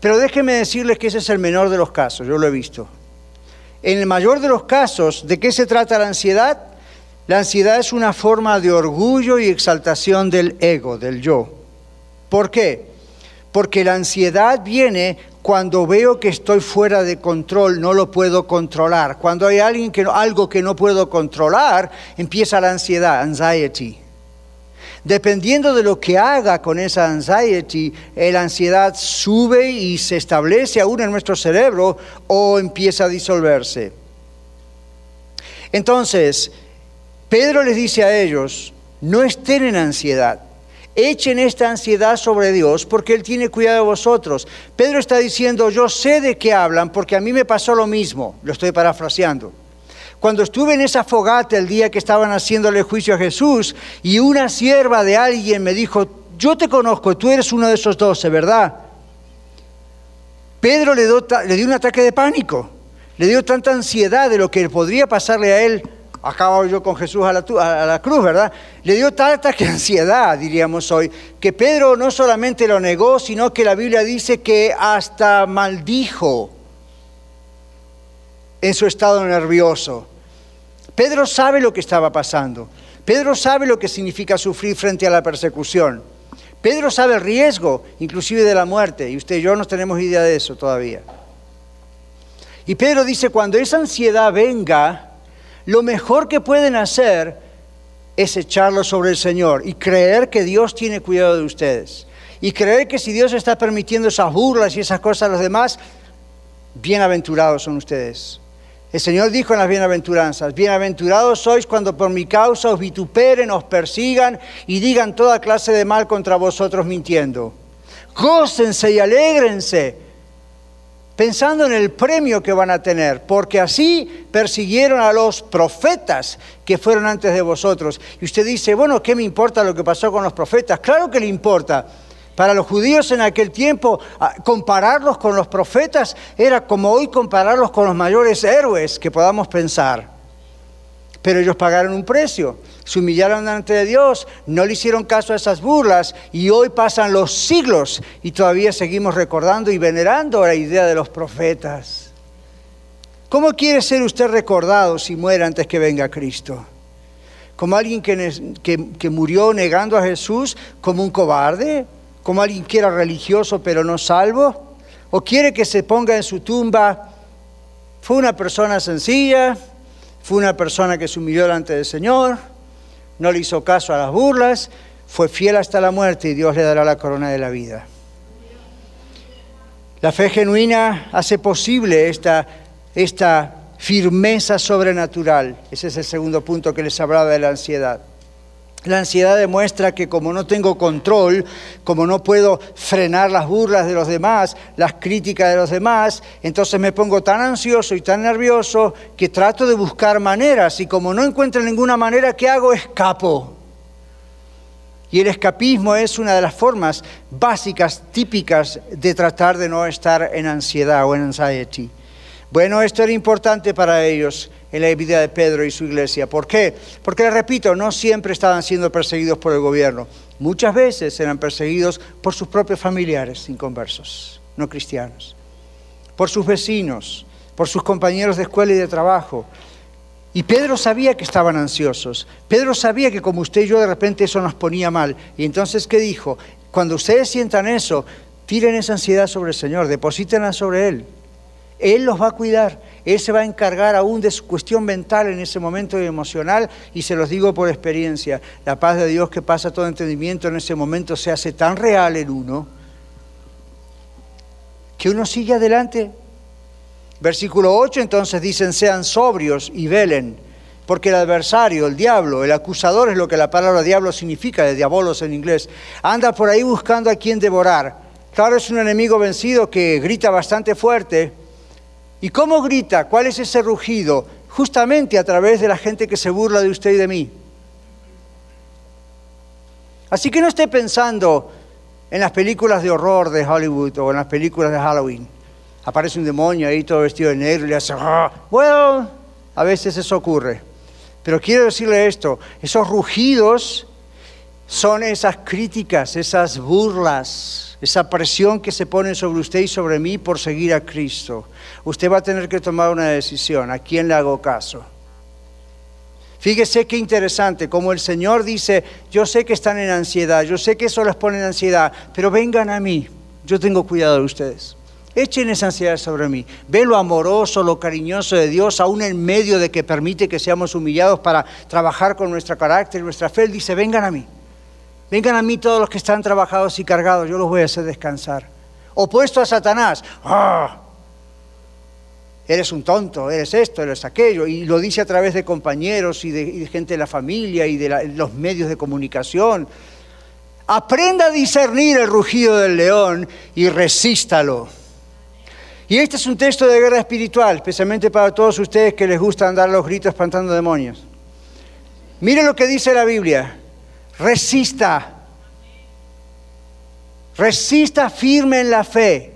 Pero déjenme decirles que ese es el menor de los casos, yo lo he visto. En el mayor de los casos, ¿de qué se trata la ansiedad? La ansiedad es una forma de orgullo y exaltación del ego, del yo. ¿Por qué? Porque la ansiedad viene cuando veo que estoy fuera de control, no lo puedo controlar. Cuando hay alguien que, algo que no puedo controlar, empieza la ansiedad, anxiety. Dependiendo de lo que haga con esa anxiety, la ansiedad sube y se establece aún en nuestro cerebro o empieza a disolverse. Entonces, Pedro les dice a ellos, no estén en ansiedad. Echen esta ansiedad sobre Dios porque Él tiene cuidado de vosotros. Pedro está diciendo, yo sé de qué hablan porque a mí me pasó lo mismo. Lo estoy parafraseando. Cuando estuve en esa fogata el día que estaban haciéndole juicio a Jesús y una sierva de alguien me dijo, yo te conozco, tú eres uno de esos doce, ¿verdad? Pedro le dio, le dio un ataque de pánico, le dio tanta ansiedad de lo que podría pasarle a él acabo yo con Jesús a la, a la cruz, ¿verdad? Le dio tanta ansiedad, diríamos hoy, que Pedro no solamente lo negó, sino que la Biblia dice que hasta maldijo en su estado nervioso. Pedro sabe lo que estaba pasando. Pedro sabe lo que significa sufrir frente a la persecución. Pedro sabe el riesgo, inclusive de la muerte, y usted y yo no tenemos idea de eso todavía. Y Pedro dice, cuando esa ansiedad venga, lo mejor que pueden hacer es echarlo sobre el Señor y creer que Dios tiene cuidado de ustedes. Y creer que si Dios está permitiendo esas burlas y esas cosas a los demás, bienaventurados son ustedes. El Señor dijo en las bienaventuranzas, bienaventurados sois cuando por mi causa os vituperen, os persigan y digan toda clase de mal contra vosotros mintiendo. Gócense y alégrense pensando en el premio que van a tener, porque así persiguieron a los profetas que fueron antes de vosotros. Y usted dice, bueno, ¿qué me importa lo que pasó con los profetas? Claro que le importa. Para los judíos en aquel tiempo, ah, compararlos con los profetas era como hoy compararlos con los mayores héroes que podamos pensar. Pero ellos pagaron un precio, se humillaron ante Dios, no le hicieron caso a esas burlas y hoy pasan los siglos y todavía seguimos recordando y venerando la idea de los profetas. ¿Cómo quiere ser usted recordado si muere antes que venga Cristo? ¿Como alguien que, que murió negando a Jesús? ¿Como un cobarde? Como alguien que era religioso pero no salvo, o quiere que se ponga en su tumba, fue una persona sencilla, fue una persona que se humilló delante del Señor, no le hizo caso a las burlas, fue fiel hasta la muerte y Dios le dará la corona de la vida. La fe genuina hace posible esta, esta firmeza sobrenatural. Ese es el segundo punto que les hablaba de la ansiedad. La ansiedad demuestra que como no tengo control, como no puedo frenar las burlas de los demás, las críticas de los demás, entonces me pongo tan ansioso y tan nervioso que trato de buscar maneras y como no encuentro ninguna manera, ¿qué hago? Escapo. Y el escapismo es una de las formas básicas, típicas de tratar de no estar en ansiedad o en anxiety. Bueno, esto era importante para ellos en la vida de Pedro y su iglesia. ¿Por qué? Porque, les repito, no siempre estaban siendo perseguidos por el gobierno. Muchas veces eran perseguidos por sus propios familiares inconversos, no cristianos, por sus vecinos, por sus compañeros de escuela y de trabajo. Y Pedro sabía que estaban ansiosos. Pedro sabía que como usted y yo de repente eso nos ponía mal. Y entonces, ¿qué dijo? Cuando ustedes sientan eso, tiren esa ansiedad sobre el Señor, deposítenla sobre Él. Él los va a cuidar. Él se va a encargar aún de su cuestión mental en ese momento emocional y se los digo por experiencia, la paz de Dios que pasa todo entendimiento en ese momento se hace tan real en uno que uno sigue adelante. Versículo 8 entonces dicen, sean sobrios y velen, porque el adversario, el diablo, el acusador es lo que la palabra diablo significa, de diabolos en inglés, anda por ahí buscando a quien devorar. Claro, es un enemigo vencido que grita bastante fuerte, ¿Y cómo grita? ¿Cuál es ese rugido? Justamente a través de la gente que se burla de usted y de mí. Así que no esté pensando en las películas de horror de Hollywood o en las películas de Halloween. Aparece un demonio ahí todo vestido de negro y le hace... Ah". Bueno, a veces eso ocurre. Pero quiero decirle esto, esos rugidos son esas críticas, esas burlas, esa presión que se pone sobre usted y sobre mí por seguir a Cristo. Usted va a tener que tomar una decisión, ¿a quién le hago caso? Fíjese qué interesante, como el Señor dice, yo sé que están en ansiedad, yo sé que eso les pone en ansiedad, pero vengan a mí, yo tengo cuidado de ustedes. Echen esa ansiedad sobre mí. Ve lo amoroso, lo cariñoso de Dios, aún en medio de que permite que seamos humillados para trabajar con nuestro carácter, nuestra fe. Él dice, vengan a mí. Vengan a mí todos los que están trabajados y cargados, yo los voy a hacer descansar. Opuesto a Satanás, ¡ah! eres un tonto, eres esto, eres aquello, y lo dice a través de compañeros y de, gente de la familia y de los medios de comunicación. Aprenda a discernir el rugido del león y resístalo. Y este es un texto de guerra espiritual, especialmente para todos ustedes que les gusta andar los gritos espantando demonios. Mire lo que dice la Biblia resista. Resista firme en la fe.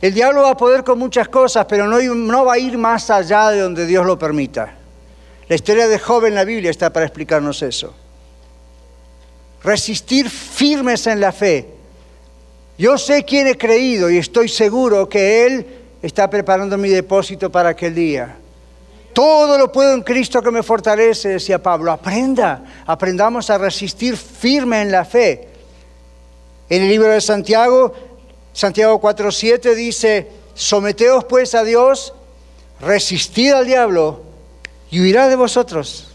El diablo va a poder con muchas cosas, pero no, no, va a ir más allá de donde Dios lo permita. La historia de Job en la Biblia está para explicarnos eso. Resistir firmes en la fe. Yo sé quién he creído y estoy seguro que Él está preparando mi depósito para aquel día. Todo lo puedo en Cristo que me fortalece, decía Pablo. Aprenda, aprendamos a resistir firme en la fe. En el libro de Santiago, Santiago 4.7 dice, someteos pues a Dios, resistid al diablo y huirá de vosotros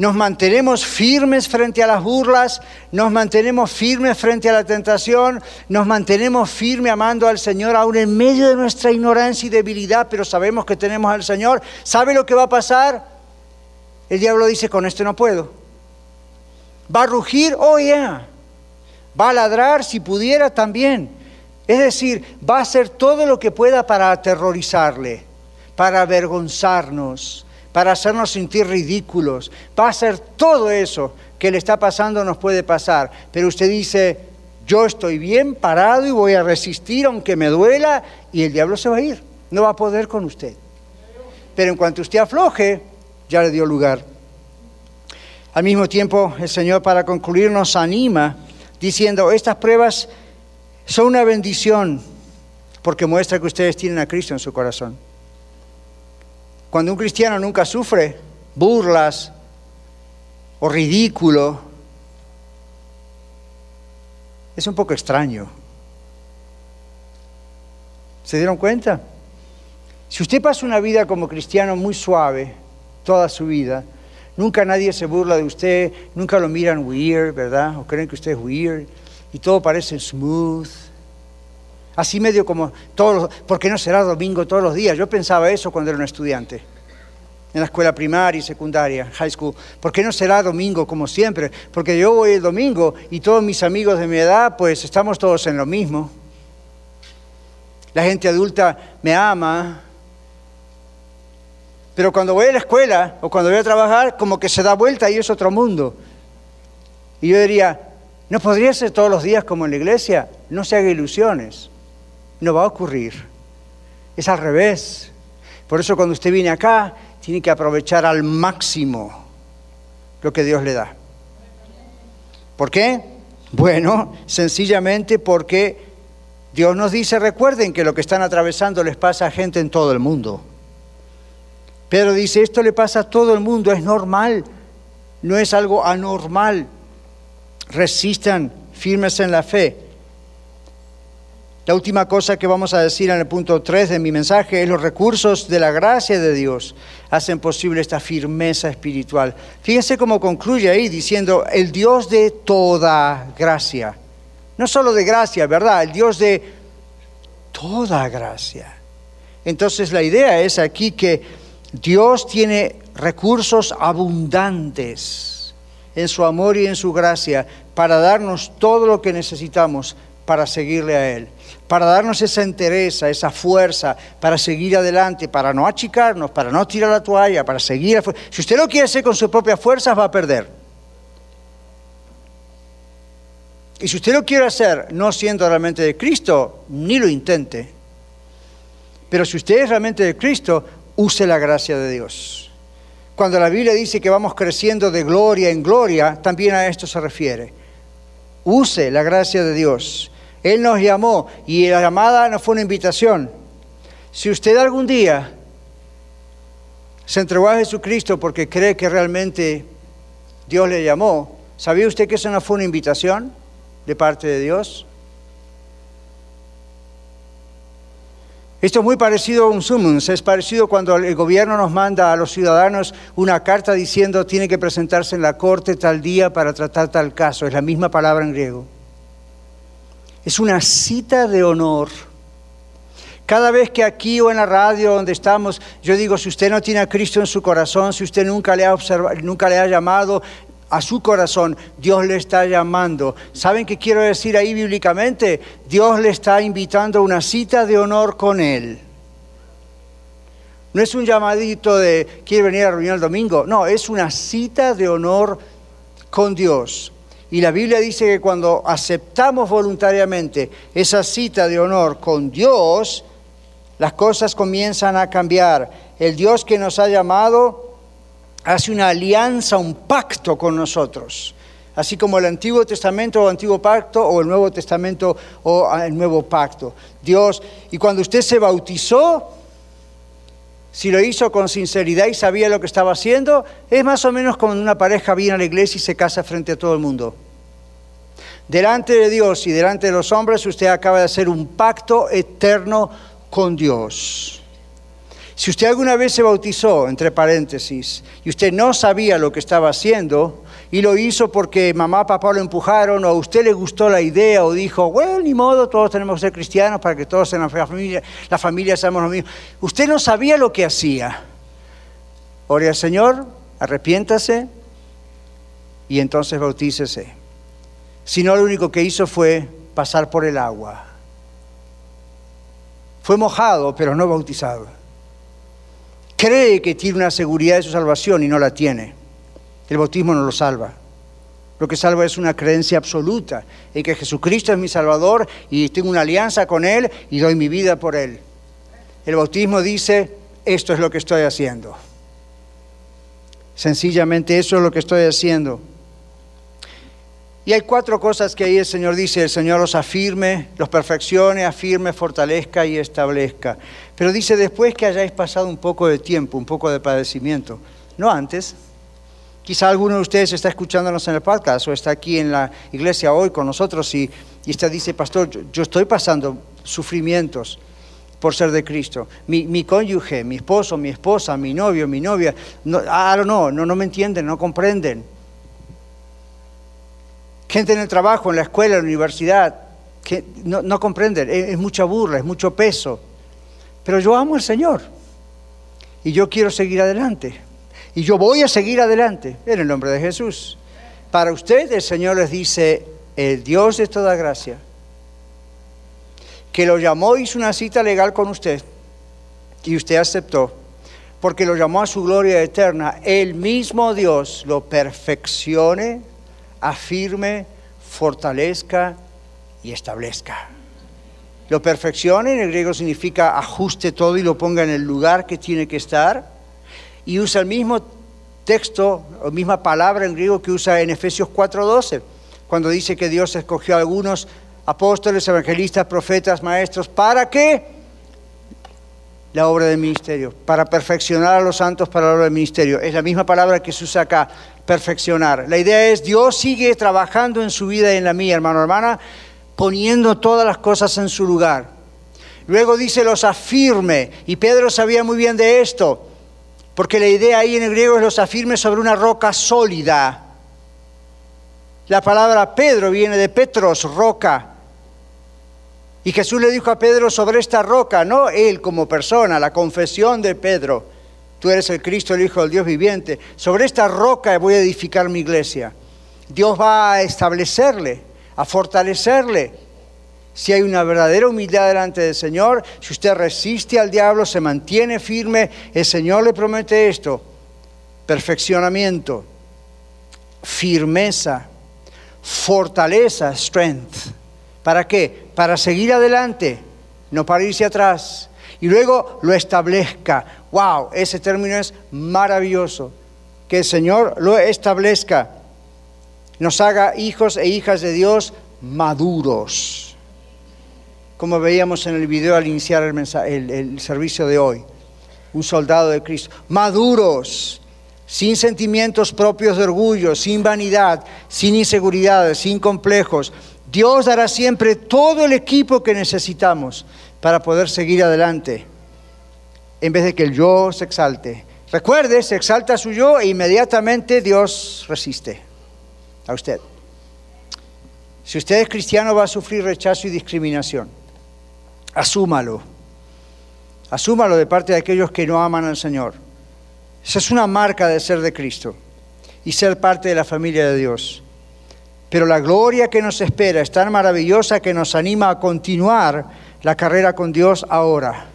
nos mantenemos firmes frente a las burlas, nos mantenemos firmes frente a la tentación, nos mantenemos firmes amando al Señor aún en medio de nuestra ignorancia y debilidad, pero sabemos que tenemos al Señor. ¿Sabe lo que va a pasar? El diablo dice, con esto no puedo. Va a rugir, oh yeah. Va a ladrar si pudiera también. Es decir, va a hacer todo lo que pueda para aterrorizarle, para avergonzarnos, para hacernos sentir ridículos. Va a ser todo eso que le está pasando nos puede pasar. Pero usted dice, yo estoy bien parado y voy a resistir aunque me duela y el diablo se va a ir. No va a poder con usted. Pero en cuanto usted afloje, ya le dio lugar. Al mismo tiempo, el Señor para concluir nos anima diciendo, estas pruebas son una bendición porque muestra que ustedes tienen a Cristo en su corazón. Cuando un cristiano nunca sufre burlas o ridículo, es un poco extraño. ¿Se dieron cuenta? Si usted pasa una vida como cristiano muy suave, toda su vida, nunca nadie se burla de usted, nunca lo miran weird, ¿verdad? O creen que usted es weird, y todo parece smooth. Así medio como todos ¿por qué no será domingo todos los días? Yo pensaba eso cuando era un estudiante en la escuela primaria y secundaria, high school. ¿Por qué no será domingo como siempre? Porque yo voy el domingo y todos mis amigos de mi edad, pues estamos todos en lo mismo. La gente adulta me ama, pero cuando voy a la escuela o cuando voy a trabajar, como que se da vuelta y es otro mundo. Y yo diría, ¿no podría ser todos los días como en la iglesia? No se haga ilusiones no va a ocurrir. Es al revés. Por eso cuando usted viene acá, tiene que aprovechar al máximo lo que Dios le da. ¿Por qué? Bueno, sencillamente porque Dios nos dice, recuerden que lo que están atravesando les pasa a gente en todo el mundo. Pero dice, esto le pasa a todo el mundo, es normal, no es algo anormal. Resistan firmes en la fe. La última cosa que vamos a decir en el punto 3 de mi mensaje es los recursos de la gracia de Dios hacen posible esta firmeza espiritual. Fíjense cómo concluye ahí diciendo el Dios de toda gracia. No solo de gracia, ¿verdad? El Dios de toda gracia. Entonces la idea es aquí que Dios tiene recursos abundantes en su amor y en su gracia para darnos todo lo que necesitamos para seguirle a Él para darnos esa entereza, esa fuerza, para seguir adelante, para no achicarnos, para no tirar la toalla, para seguir. Si usted lo quiere hacer con sus propias fuerzas, va a perder. Y si usted lo quiere hacer no siendo realmente de Cristo, ni lo intente. Pero si usted es realmente de Cristo, use la gracia de Dios. Cuando la Biblia dice que vamos creciendo de gloria en gloria, también a esto se refiere. Use la gracia de Dios. Él nos llamó y la llamada no fue una invitación. Si usted algún día se entregó a Jesucristo porque cree que realmente Dios le llamó, ¿sabía usted que eso no fue una invitación de parte de Dios? Esto es muy parecido a un summons, es parecido cuando el gobierno nos manda a los ciudadanos una carta diciendo tiene que presentarse en la corte tal día para tratar tal caso, es la misma palabra en griego. Es una cita de honor. Cada vez que aquí o en la radio donde estamos, yo digo, si usted no tiene a Cristo en su corazón, si usted nunca le ha, observado, nunca le ha llamado a su corazón, Dios le está llamando. ¿Saben qué quiero decir ahí bíblicamente? Dios le está invitando a una cita de honor con Él. No es un llamadito de, ¿quiere venir a la reunión el domingo? No, es una cita de honor con Dios. Y la Biblia dice que cuando aceptamos voluntariamente esa cita de honor con Dios, las cosas comienzan a cambiar. El Dios que nos ha llamado hace una alianza, un pacto con nosotros. Así como el Antiguo Testamento o Antiguo Pacto o el Nuevo Testamento o el Nuevo Pacto. Dios, y cuando usted se bautizó, si lo hizo con sinceridad y sabía lo que estaba haciendo, es más o menos como una pareja viene a la iglesia y se casa frente a todo el mundo. Delante de Dios y delante de los hombres usted acaba de hacer un pacto eterno con Dios. Si usted alguna vez se bautizó, entre paréntesis, y usted no sabía lo que estaba haciendo, y lo hizo porque mamá, papá lo empujaron, o a usted le gustó la idea, o dijo, bueno, ni modo, todos tenemos que ser cristianos para que todos en la familia, la familia seamos lo mismo. Usted no sabía lo que hacía. Ore al Señor, arrepiéntase y entonces bautícese. Si no, lo único que hizo fue pasar por el agua. Fue mojado, pero no bautizado cree que tiene una seguridad de su salvación y no la tiene. El bautismo no lo salva. Lo que salva es una creencia absoluta en que Jesucristo es mi Salvador y tengo una alianza con Él y doy mi vida por Él. El bautismo dice, esto es lo que estoy haciendo. Sencillamente eso es lo que estoy haciendo. Y hay cuatro cosas que ahí el Señor dice, el Señor los afirme, los perfeccione, afirme, fortalezca y establezca. Pero dice después que hayáis pasado un poco de tiempo, un poco de padecimiento, no antes. Quizá alguno de ustedes está escuchándonos en el podcast o está aquí en la iglesia hoy con nosotros y, y usted dice, pastor, yo, estoy pasando sufrimientos por ser de Cristo. Mi, mi, cónyuge, mi esposo, mi esposa, mi novio, mi novia, no, no, no, no me entienden, no comprenden gente en el trabajo, en la escuela, en la universidad, que no, comprenden, es, mucha burla, es mucho peso. Pero yo amo al Señor y yo quiero seguir adelante. Y yo voy a seguir adelante en el nombre de Jesús. Para usted el Señor les dice, el Dios de toda gracia, que lo llamó, hizo una cita legal con usted y usted aceptó, porque lo llamó a su gloria eterna, el mismo Dios lo perfeccione, afirme, fortalezca y establezca. Lo perfeccione en el griego significa ajuste todo y lo ponga en el lugar que tiene que estar. Y usa el mismo texto, la misma palabra en griego que usa en Efesios 4:12, cuando dice que Dios escogió a algunos apóstoles, evangelistas, profetas, maestros, ¿para qué? La obra del ministerio, para perfeccionar a los santos para la obra del ministerio. Es la misma palabra que se usa acá, perfeccionar. La idea es, Dios sigue trabajando en su vida y en la mía, hermano, hermana, poniendo todas las cosas en su lugar. Luego dice, los afirme, y Pedro sabía muy bien de esto, porque la idea ahí en el griego es los afirme sobre una roca sólida. La palabra Pedro viene de Petros, roca. Y Jesús le dijo a Pedro sobre esta roca, no él como persona, la confesión de Pedro Tú eres el Cristo, el Hijo del Dios viviente. Sobre esta roca voy a edificar mi iglesia. Dios va a establecerle, a fortalecerle. Si hay una verdadera humildad delante del Señor, si usted resiste al diablo, se mantiene firme, el Señor le promete esto. Perfeccionamiento, firmeza, fortaleza, strength. ¿Para qué? Para seguir adelante, no para irse atrás y luego lo establezca. ¡Wow! Ese término es maravilloso. Que el Señor lo establezca. Nos haga hijos e hijas de Dios maduros. Como veíamos en el video al iniciar el, el servicio de hoy. Un soldado de Cristo. Maduros sin sentimientos propios de orgullo, sin vanidad, sin inseguridades, sin complejos. Dios dará siempre todo el equipo que necesitamos para poder seguir adelante, en vez de que el yo se exalte. Recuerde, se exalta su yo e inmediatamente Dios resiste a usted. Si usted es cristiano va a sufrir rechazo y discriminación. Asúmalo. Asúmalo de parte de aquellos que no aman al Señor. Esa es una marca de ser de Cristo y ser parte de la familia de Dios. Pero la gloria que nos espera es tan maravillosa que nos anima a continuar la carrera con Dios ahora.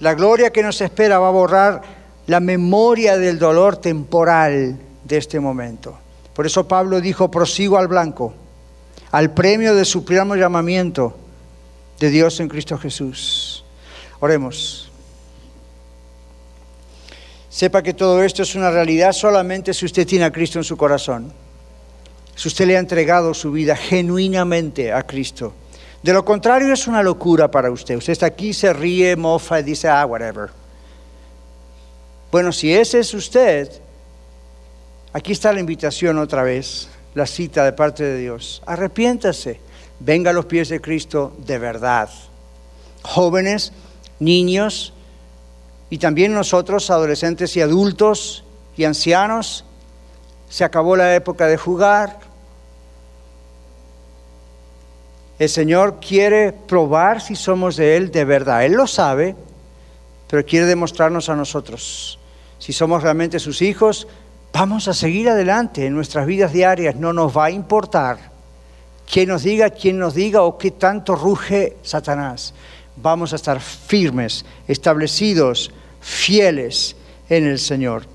La gloria que nos espera va a borrar la memoria del dolor temporal de este momento. Por eso Pablo dijo, prosigo al blanco, al premio de su llamamiento de Dios en Cristo Jesús. Oremos. Sepa que todo esto es una realidad solamente si usted tiene a Cristo en su corazón. Si usted le ha entregado su vida genuinamente a Cristo. De lo contrario es una locura para usted. Usted está aquí, se ríe, mofa y dice, ah, whatever. Bueno, si ese es usted, aquí está la invitación otra vez, la cita de parte de Dios. Arrepiéntase, venga a los pies de Cristo de verdad. Jóvenes, niños y también nosotros, adolescentes y adultos y ancianos, se acabó la época de jugar. El Señor quiere probar si somos de Él de verdad. Él lo sabe, pero quiere demostrarnos a nosotros si somos realmente sus hijos, vamos a seguir adelante en nuestras vidas diarias, no nos va a importar quién nos diga, quién nos diga o qué tanto ruge Satanás. Vamos a estar firmes, establecidos, fieles en el Señor.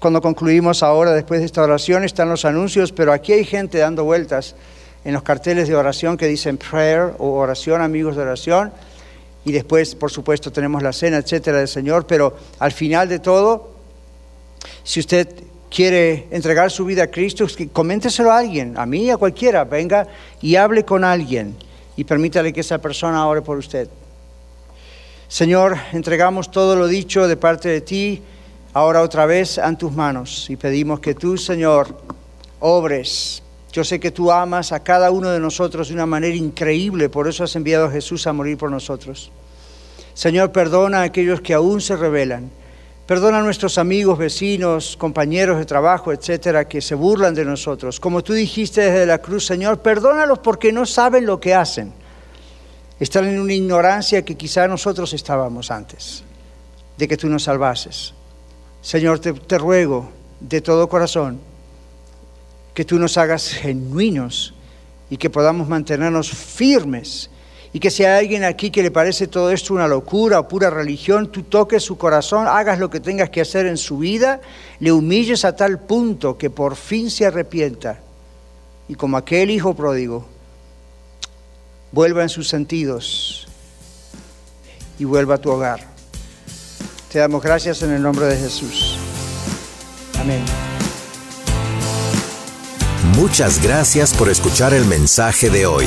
Cuando concluimos ahora, después de esta oración, están los anuncios, pero aquí hay gente dando vueltas en los carteles de oración que dicen prayer o oración, amigos de oración y después, por supuesto, tenemos la cena, etcétera, del Señor, pero al final de todo, si usted quiere entregar su vida a Cristo, coménteselo a alguien, a mí, a cualquiera, venga y hable con alguien y permítale que esa persona ore por usted. Señor, entregamos todo lo dicho de parte de ti, ahora otra vez en tus manos y pedimos que tú, Señor, obres yo sé que tú amas a cada uno de nosotros de una manera increíble, por eso has enviado a Jesús a morir por nosotros. Señor, perdona a aquellos que aún se rebelan. Perdona a nuestros amigos, vecinos, compañeros de trabajo, etcétera, que se burlan de nosotros. Como tú dijiste desde la cruz, Señor, perdónalos porque no saben lo que hacen. Están en una ignorancia que quizá nosotros estábamos antes de que tú nos salvases. Señor, te, te ruego de todo corazón que tú nos hagas genuinos y que podamos mantenernos firmes. Y que si hay alguien aquí que le parece todo esto una locura o pura religión, tú toques su corazón, hagas lo que tengas que hacer en su vida, le humilles a tal punto que por fin se arrepienta. Y como aquel hijo pródigo, vuelva en sus sentidos y vuelva a tu hogar. Te damos gracias en el nombre de Jesús. Amén. Muchas gracias por escuchar el mensaje de hoy.